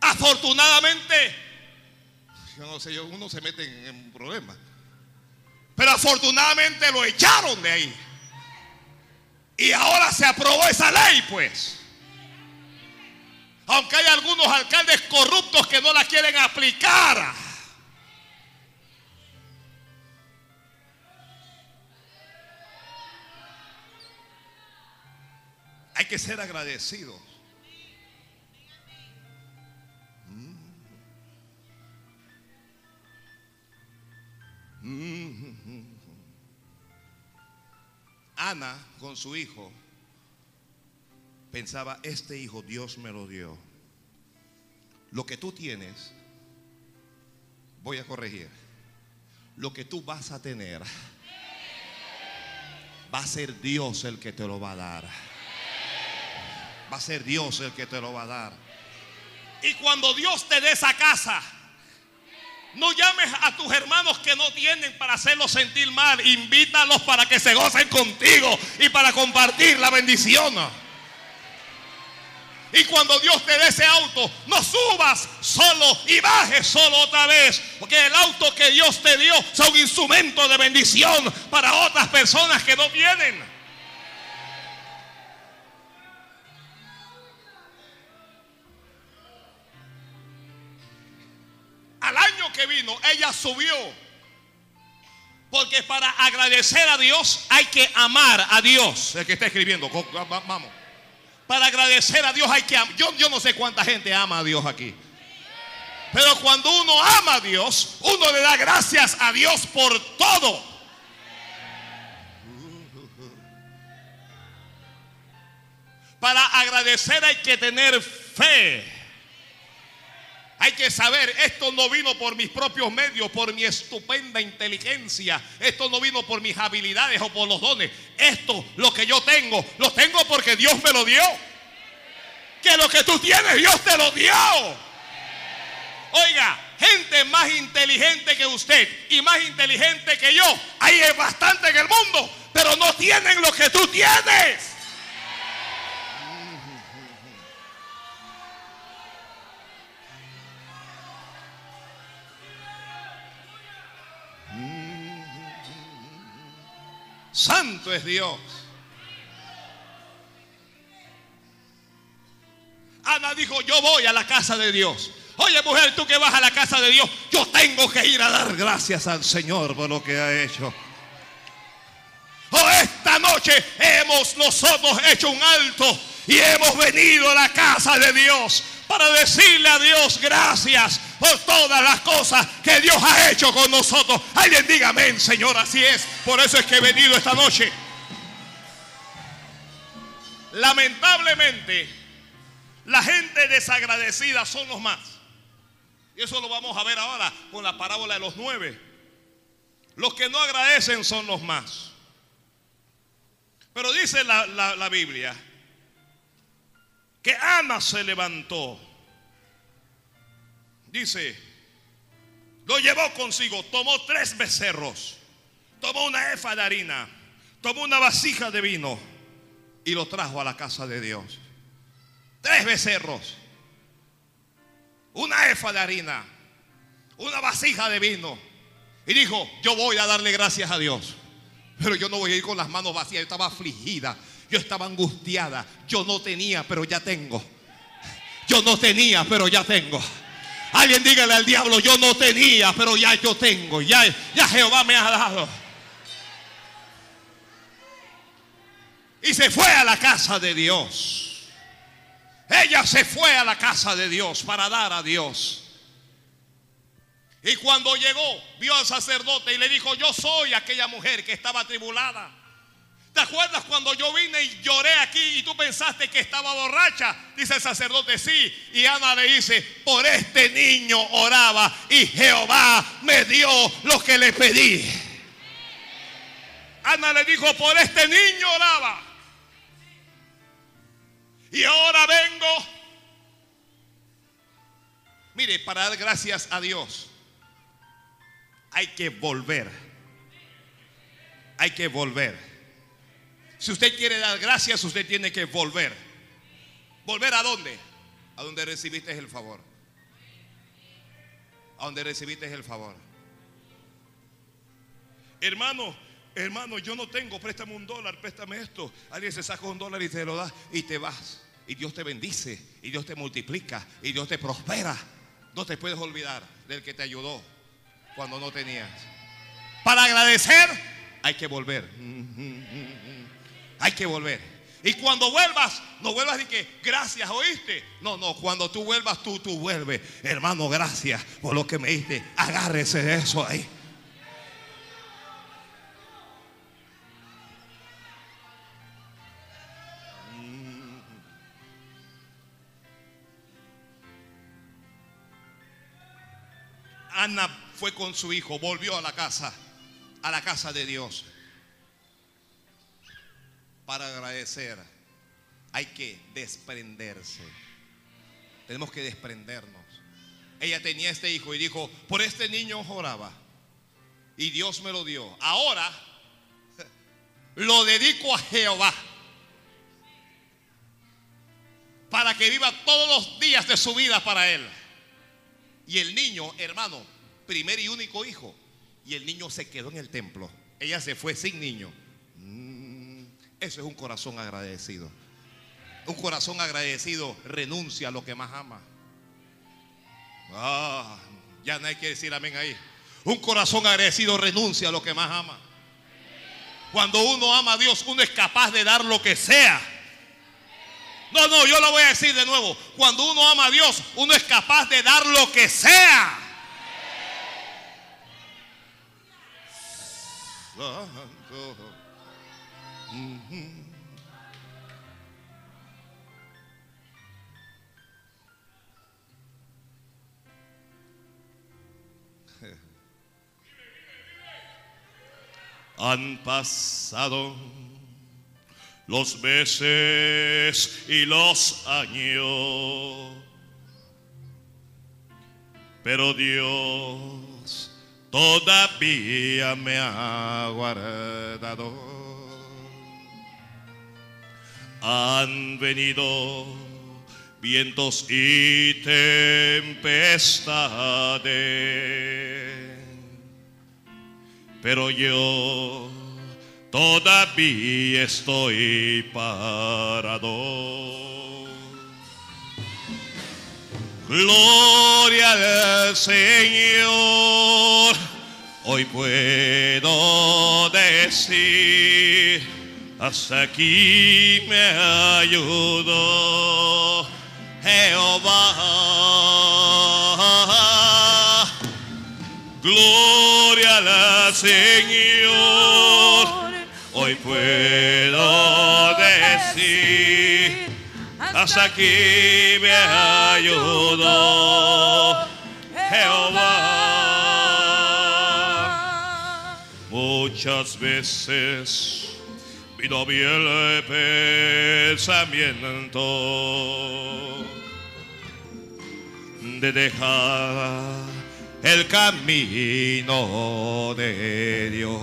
Speaker 1: afortunadamente, yo no sé, uno se mete en, en problemas. Pero afortunadamente lo echaron de ahí. Y ahora se aprobó esa ley, pues. Aunque hay algunos alcaldes corruptos que no la quieren aplicar. Hay que ser agradecidos. Ana con su hijo pensaba, este hijo Dios me lo dio. Lo que tú tienes, voy a corregir, lo que tú vas a tener, va a ser Dios el que te lo va a dar. Va a ser Dios el que te lo va a dar. Y cuando Dios te dé esa casa, no llames a tus hermanos que no tienen para hacerlos sentir mal. Invítalos para que se gocen contigo y para compartir la bendición. Y cuando Dios te dé ese auto, no subas solo y bajes solo otra vez. Porque el auto que Dios te dio son instrumentos de bendición para otras personas que no tienen. Vino, ella subió. Porque para agradecer a Dios hay que amar a Dios. El que está escribiendo, vamos. Para agradecer a Dios hay que amar. Yo, yo no sé cuánta gente ama a Dios aquí. Pero cuando uno ama a Dios, uno le da gracias a Dios por todo. Para agradecer hay que tener fe. Hay que saber, esto no vino por mis propios medios, por mi estupenda inteligencia. Esto no vino por mis habilidades o por los dones. Esto, lo que yo tengo, lo tengo porque Dios me lo dio. Que lo que tú tienes, Dios te lo dio. Oiga, gente más inteligente que usted y más inteligente que yo, hay bastante en el mundo, pero no tienen lo que tú tienes. Santo es Dios. Ana dijo, yo voy a la casa de Dios. Oye mujer, tú que vas a la casa de Dios, yo tengo que ir a dar gracias al Señor por lo que ha hecho. Oh, esta noche hemos nosotros hecho un alto y hemos venido a la casa de Dios para decirle a Dios gracias por todas las cosas que Dios ha hecho con nosotros. Alguien diga amén, Señor, así es. Por eso es que he venido esta noche. Lamentablemente, la gente desagradecida son los más. Y eso lo vamos a ver ahora con la parábola de los nueve. Los que no agradecen son los más. Pero dice la, la Biblia que Ana se levantó. Dice, lo llevó consigo, tomó tres becerros, tomó una efa de harina, tomó una vasija de vino y lo trajo a la casa de Dios. Tres becerros, una efa de harina, una vasija de vino. Y dijo, yo voy a darle gracias a Dios. Pero yo no voy a ir con las manos vacías, yo estaba afligida. Yo estaba angustiada. Yo no tenía, pero ya tengo. Yo no tenía, pero ya tengo. Alguien dígale al diablo, yo no tenía, pero ya yo tengo. Ya, ya Jehová me ha dado. Y se fue a la casa de Dios. Ella se fue a la casa de Dios para dar a Dios. Y cuando llegó, vio al sacerdote y le dijo, yo soy aquella mujer que estaba tribulada. ¿Te acuerdas cuando yo vine y lloré aquí y tú pensaste que estaba borracha? Dice el sacerdote, sí. Y Ana le dice, por este niño oraba y Jehová me dio lo que le pedí. Ana le dijo, por este niño oraba. Y ahora vengo. Mire, para dar gracias a Dios, hay que volver. Hay que volver. Si usted quiere dar gracias, usted tiene que volver. ¿Volver a dónde? A donde recibiste el favor. a donde recibiste el favor.
Speaker 2: Hermano, hermano, yo no tengo, préstame un dólar, préstame esto. Alguien se saca un dólar y te lo da y te vas.
Speaker 1: Y Dios te bendice, y Dios te multiplica, y Dios te prospera. No te puedes olvidar del que te ayudó cuando no tenías. Para agradecer hay que volver. Hay que volver. Y cuando vuelvas, no vuelvas y que gracias, ¿oíste? No, no, cuando tú vuelvas, tú, tú vuelves. Hermano, gracias por lo que me diste. Agárrese de eso ahí. Ana fue con su hijo, volvió a la casa, a la casa de Dios. Para agradecer hay que desprenderse. Tenemos que desprendernos. Ella tenía este hijo y dijo, por este niño oraba. Y Dios me lo dio. Ahora lo dedico a Jehová. Para que viva todos los días de su vida para él. Y el niño, hermano, primer y único hijo. Y el niño se quedó en el templo. Ella se fue sin niño. Eso es un corazón agradecido. Un corazón agradecido renuncia a lo que más ama. Ah, ya hay que decir amén ahí. Un corazón agradecido renuncia a lo que más ama. Cuando uno ama a Dios, uno es capaz de dar lo que sea no, no, yo lo voy a decir de nuevo. Cuando uno ama a Dios, uno es capaz de dar lo que sea. Han pasado los meses y los años. Pero Dios todavía me ha guardado. Han venido vientos y tempestades, pero yo todavía estoy parado. Gloria al Señor, hoy puedo decir, hasta aquí me ayudó Jehová. Gloria al Señor hoy puedo decir, hasta aquí me ayudó Jehová. Muchas veces vino bien el pensamiento de dejar el camino de Dios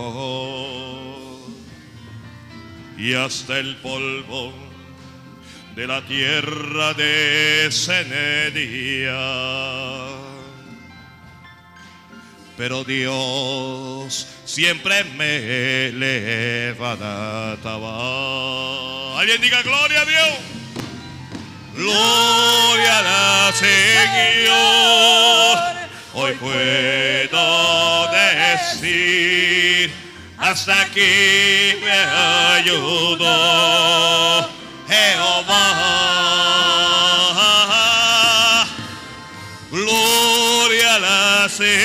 Speaker 1: y hasta el polvo de la tierra descendía. Pero Dios siempre me levantaba. Alguien diga gloria a Dios. Gloria al Señor. Hoy puedo decir hasta aquí me ayudó Jehová. Gloria al Señor.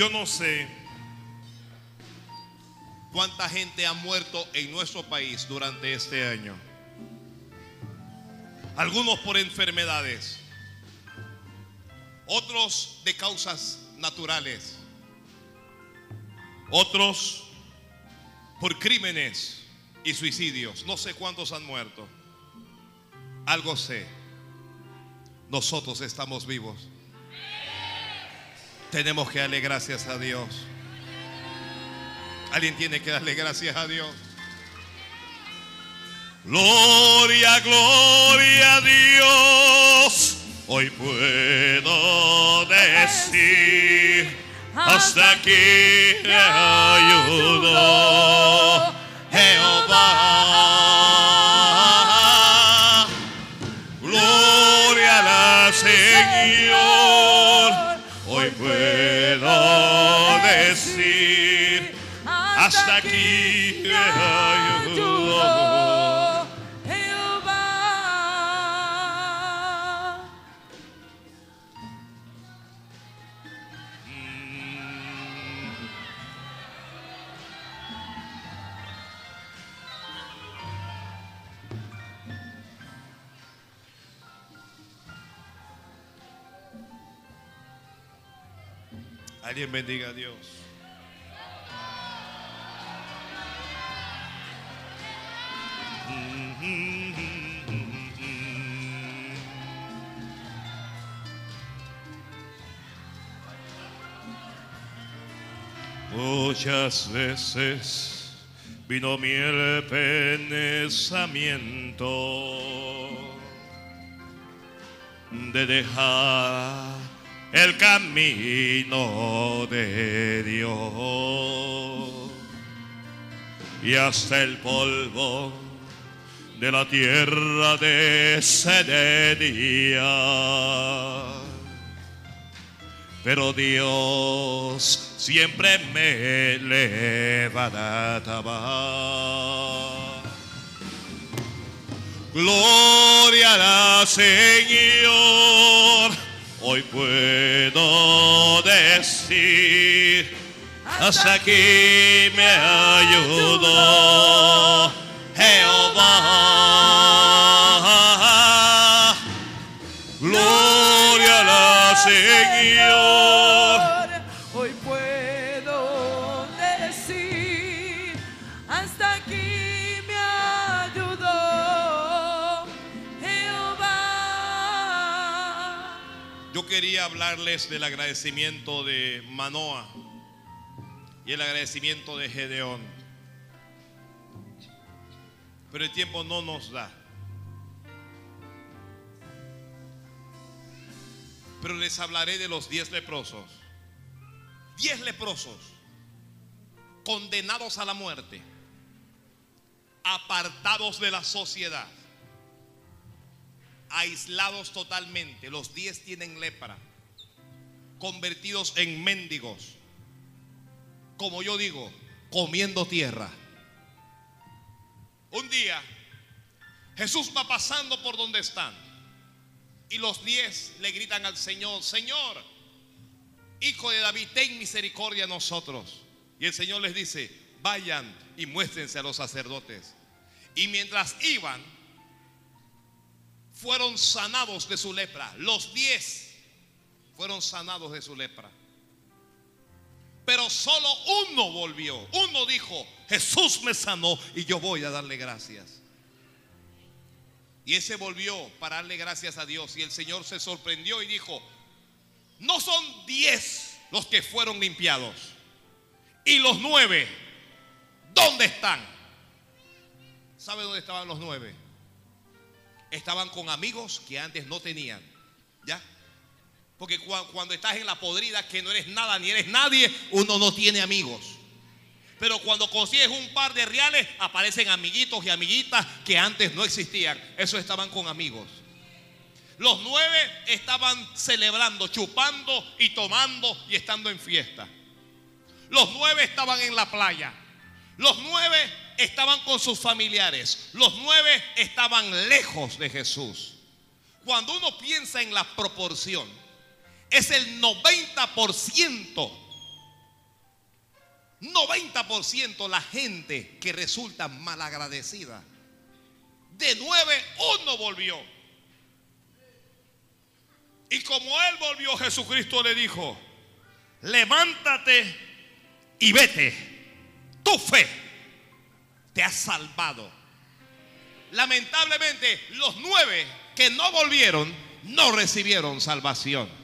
Speaker 1: Yo no sé ¿Cuánta gente ha muerto en nuestro país durante este año? Algunos por enfermedades, otros de causas naturales, otros por crímenes y suicidios. No sé cuántos han muerto. Algo sé. Nosotros estamos vivos. Tenemos que darle gracias a Dios. Alguien tiene que darle gracias a Dios.
Speaker 2: Gloria, gloria a Dios. Hoy puedo decir, hasta aquí me ayudó
Speaker 1: Alguien bendiga a Dios.
Speaker 2: Muchas veces vino mi pensamiento de dejar el camino de Dios y hasta el polvo de la tierra descendería. Pero Dios siempre me levantaba. Gloria al Señor. Hoy puedo decir, hasta aquí me ayudó Jehová. Gloria al Señor.
Speaker 1: Yo quería hablarles del agradecimiento de Manoa y el agradecimiento de Gedeón. Pero el tiempo no nos da. Pero les hablaré de los diez leprosos. Diez leprosos condenados a la muerte, apartados de la sociedad, aislados totalmente. Los diez tienen lepra, convertidos en mendigos, como yo digo, comiendo tierra. Un día Jesús va pasando por donde están y los diez le gritan al Señor, Señor, Hijo de David, ten misericordia a nosotros. Y el Señor les dice, vayan y muéstrense a los sacerdotes. Y mientras iban, fueron sanados de su lepra. Los diez fueron sanados de su lepra. Pero solo uno volvió. Uno dijo, Jesús me sanó y yo voy a darle gracias. Y ese volvió para darle gracias a Dios. Y el Señor se sorprendió y dijo, no son diez los que fueron limpiados. Y los nueve, ¿dónde están? ¿Sabe dónde estaban los nueve? Estaban con amigos que antes no tenían. ¿Ya? Porque cua- cuando estás en la podrida, que no eres nada ni eres nadie, uno no tiene amigos. Pero cuando consigues un par de reales, aparecen amiguitos y amiguitas que antes no existían. Eso estaban con amigos. Los nueve estaban celebrando, chupando y tomando y estando en fiesta. Los nueve estaban en la playa. Los nueve estaban con sus familiares. Los nueve estaban lejos de Jesús. Cuando uno piensa en la proporción, es el 90%. 90% la gente que resulta malagradecida. De nueve, uno volvió. Y como él volvió, Jesucristo le dijo, levántate y vete. Tu fe te ha salvado. Lamentablemente, los nueve que no volvieron no recibieron salvación.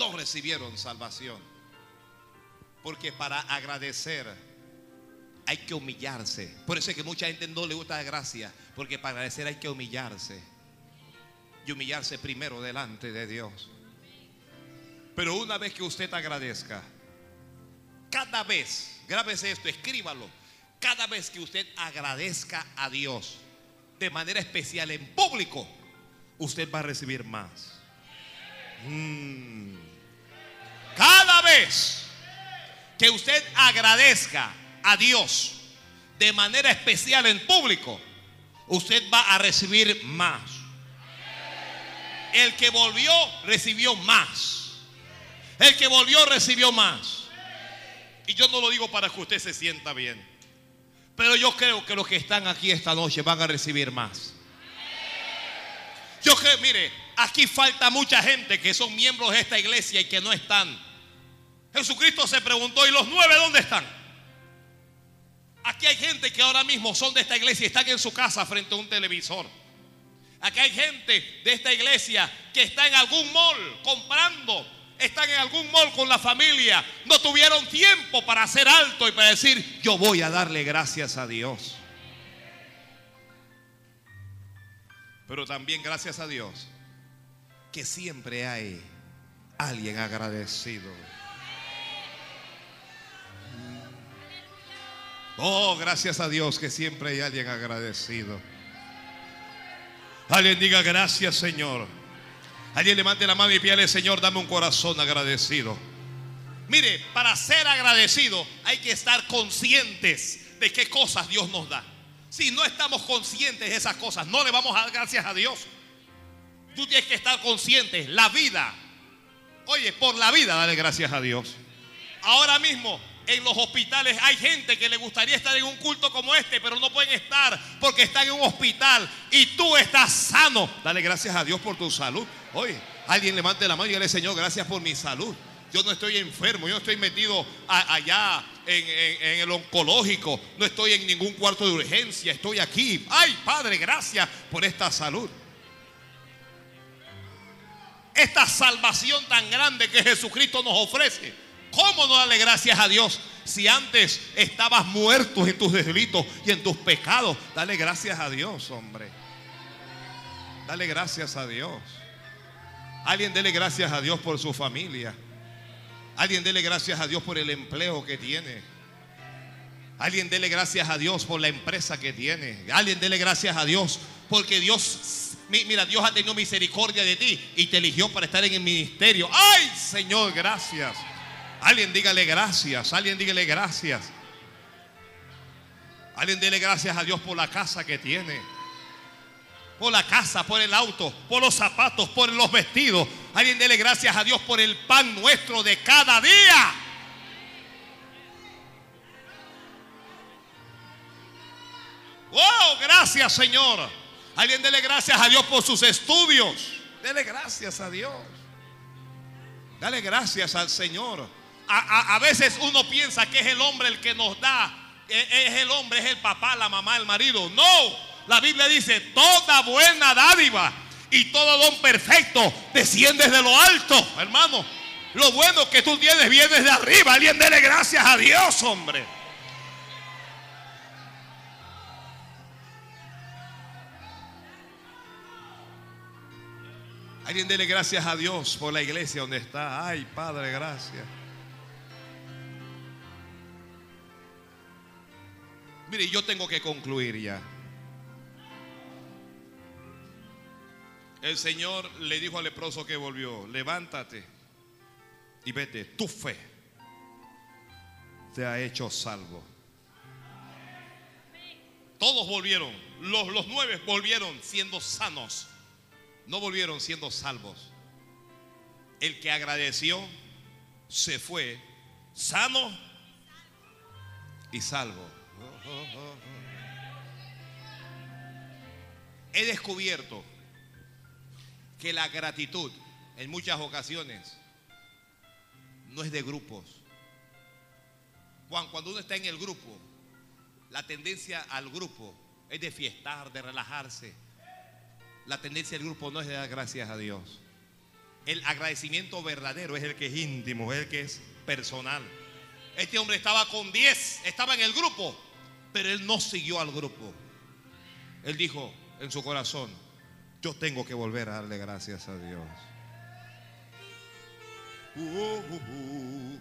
Speaker 1: no recibieron salvación. Porque para agradecer hay que humillarse. Por eso es que mucha gente no le gusta la gracia. Porque para agradecer hay que humillarse. Y humillarse primero delante de Dios. Pero una vez que usted agradezca, cada vez, grábese esto, escríbalo. Cada vez que usted agradezca a Dios de manera especial en público, usted va a recibir más. Mm. Cada vez que usted agradezca a Dios de manera especial en público, usted va a recibir más. El que volvió recibió más. El que volvió recibió más. Y yo no lo digo para que usted se sienta bien. Pero yo creo que los que están aquí esta noche van a recibir más. Yo creo, mire, aquí falta mucha gente que son miembros de esta iglesia y que no están. Jesucristo se preguntó, ¿y los nueve dónde están? Aquí hay gente que ahora mismo son de esta iglesia y están en su casa frente a un televisor. Aquí hay gente de esta iglesia que está en algún mall comprando, están en algún mall con la familia, no tuvieron tiempo para hacer alto y para decir, yo voy a darle gracias a Dios. Pero también gracias a Dios que siempre hay alguien agradecido. Oh, gracias a Dios que siempre hay alguien agradecido. Alguien diga gracias Señor. Alguien levante la mano y pídale Señor, dame un corazón agradecido. Mire, para ser agradecido hay que estar conscientes de qué cosas Dios nos da. Si no estamos conscientes de esas cosas, no le vamos a dar gracias a Dios. Tú tienes que estar consciente, la vida. Oye, por la vida dale gracias a Dios. Ahora mismo en los hospitales hay gente que le gustaría estar en un culto como este, pero no pueden estar porque están en un hospital y tú estás sano. Dale gracias a Dios por tu salud. Oye, alguien levante la mano y dile, Señor, gracias por mi salud. Yo no estoy enfermo, yo no estoy metido allá en, en, el oncológico, no estoy en ningún cuarto de urgencia, estoy aquí. Ay, Padre, gracias por esta salud. Esta salvación tan grande que Jesucristo nos ofrece. ¿Cómo no darle gracias a Dios si antes estabas muerto en tus delitos y en tus pecados? Dale gracias a Dios, hombre. Dale gracias a Dios. Alguien dele gracias a Dios por su familia. Alguien dele gracias a Dios por el empleo que tiene. Alguien dele gracias a Dios por la empresa que tiene. Alguien dele gracias a Dios porque Dios, mira, Dios ha tenido misericordia de ti y te eligió para estar en el ministerio. Ay, Señor, gracias. Alguien dígale gracias. Alguien dígale gracias. Alguien dele gracias a Dios por la casa que tiene. Por la casa, por el auto, por los zapatos, por los vestidos. Alguien dele gracias a Dios por el pan nuestro de cada día. Wow, gracias Señor. Alguien dele gracias a Dios por sus estudios. Dele gracias a Dios. Dale gracias al Señor a, veces uno piensa que es el hombre el que nos da, e, es el hombre, es el papá, la mamá, el marido. No, la Biblia dice, toda buena dádiva y todo don perfecto desciende de lo alto, hermano. Lo bueno que tú tienes viene de arriba. Alguien dele gracias a Dios, hombre. Alguien dele gracias a Dios por la iglesia donde está. Ay, Padre, gracias. Mire, yo tengo que concluir ya. El Señor le dijo al leproso que volvió, levántate y vete, tu fe te ha hecho salvo. Todos volvieron, los, los nueve volvieron siendo sanos, no volvieron siendo salvos. El que agradeció se fue sano y salvo. He descubierto que la gratitud en muchas ocasiones no es de grupos. Cuando uno está en el grupo, la tendencia al grupo es de fiestar, de relajarse. La tendencia del grupo no es de dar gracias a Dios. El agradecimiento verdadero es el que es íntimo, es el que es personal. Este hombre estaba con 10, estaba en el grupo, pero él no siguió al grupo. Él dijo en su corazón, yo tengo que volver a darle gracias a Dios. Uh, uh, uh.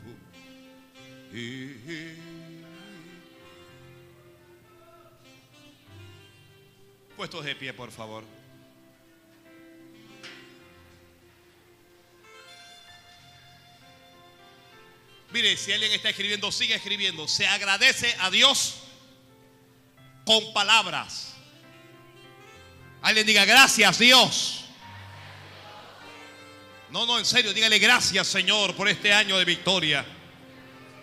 Speaker 1: Puestos de pie, por favor. Mire, si alguien está escribiendo, sigue escribiendo. Se agradece a Dios con palabras. Alguien diga, gracias Dios. No, no, en serio, dígale gracias Señor por este año de victoria.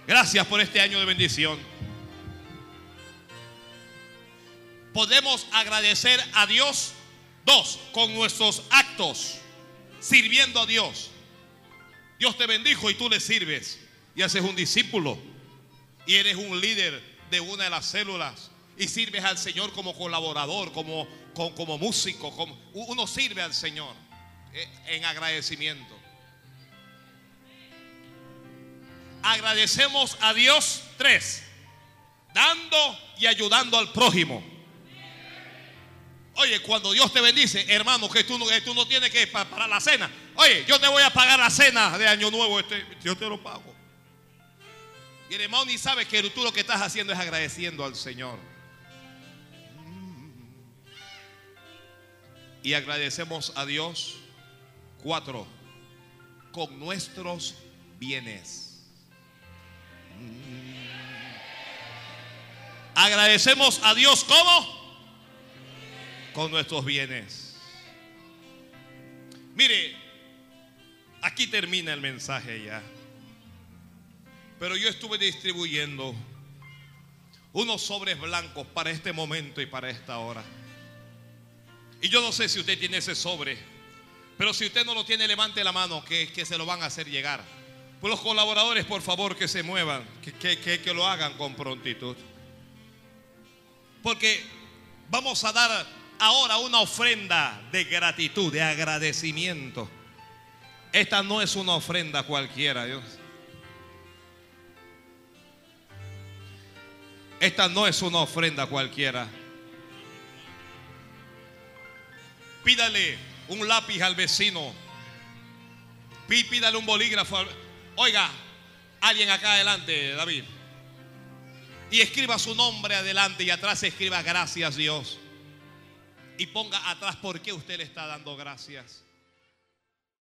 Speaker 1: Gracias por este año de bendición. Podemos agradecer a Dios, dos, con nuestros actos, sirviendo a Dios. Dios te bendijo y tú le sirves y haces un discípulo y eres un líder de una de las células y sirves al Señor como colaborador, como, como, como músico, como, uno sirve al Señor eh, en agradecimiento. Agradecemos a Dios tres, dando y ayudando al prójimo. Oye, cuando Dios te bendice, hermano, que tú no, que tú no tienes que para la cena. Oye, yo te voy a pagar la cena de Año Nuevo, este, yo te lo pago. Y el hermano ni sabe que tú lo que estás haciendo es agradeciendo al Señor. Y agradecemos a Dios, cuatro, con nuestros bienes. Agradecemos a Dios ¿cómo? Con nuestros bienes. Mire, aquí termina el mensaje ya. Pero yo estuve distribuyendo unos sobres blancos para este momento y para esta hora. Y yo no sé si usted tiene ese sobre, pero si usted no lo tiene, levante la mano que, que se lo van a hacer llegar. Pues los colaboradores, por favor, que se muevan, que, que, que lo hagan con prontitud. Porque vamos a dar ahora una ofrenda de gratitud, de agradecimiento. Esta no es una ofrenda cualquiera, Dios. Esta no es una ofrenda cualquiera. Pídale un lápiz al vecino. Pídale un bolígrafo. Oiga, alguien acá adelante, David. Y escriba su nombre adelante y atrás escriba gracias Dios. Y ponga atrás por qué usted le está dando gracias.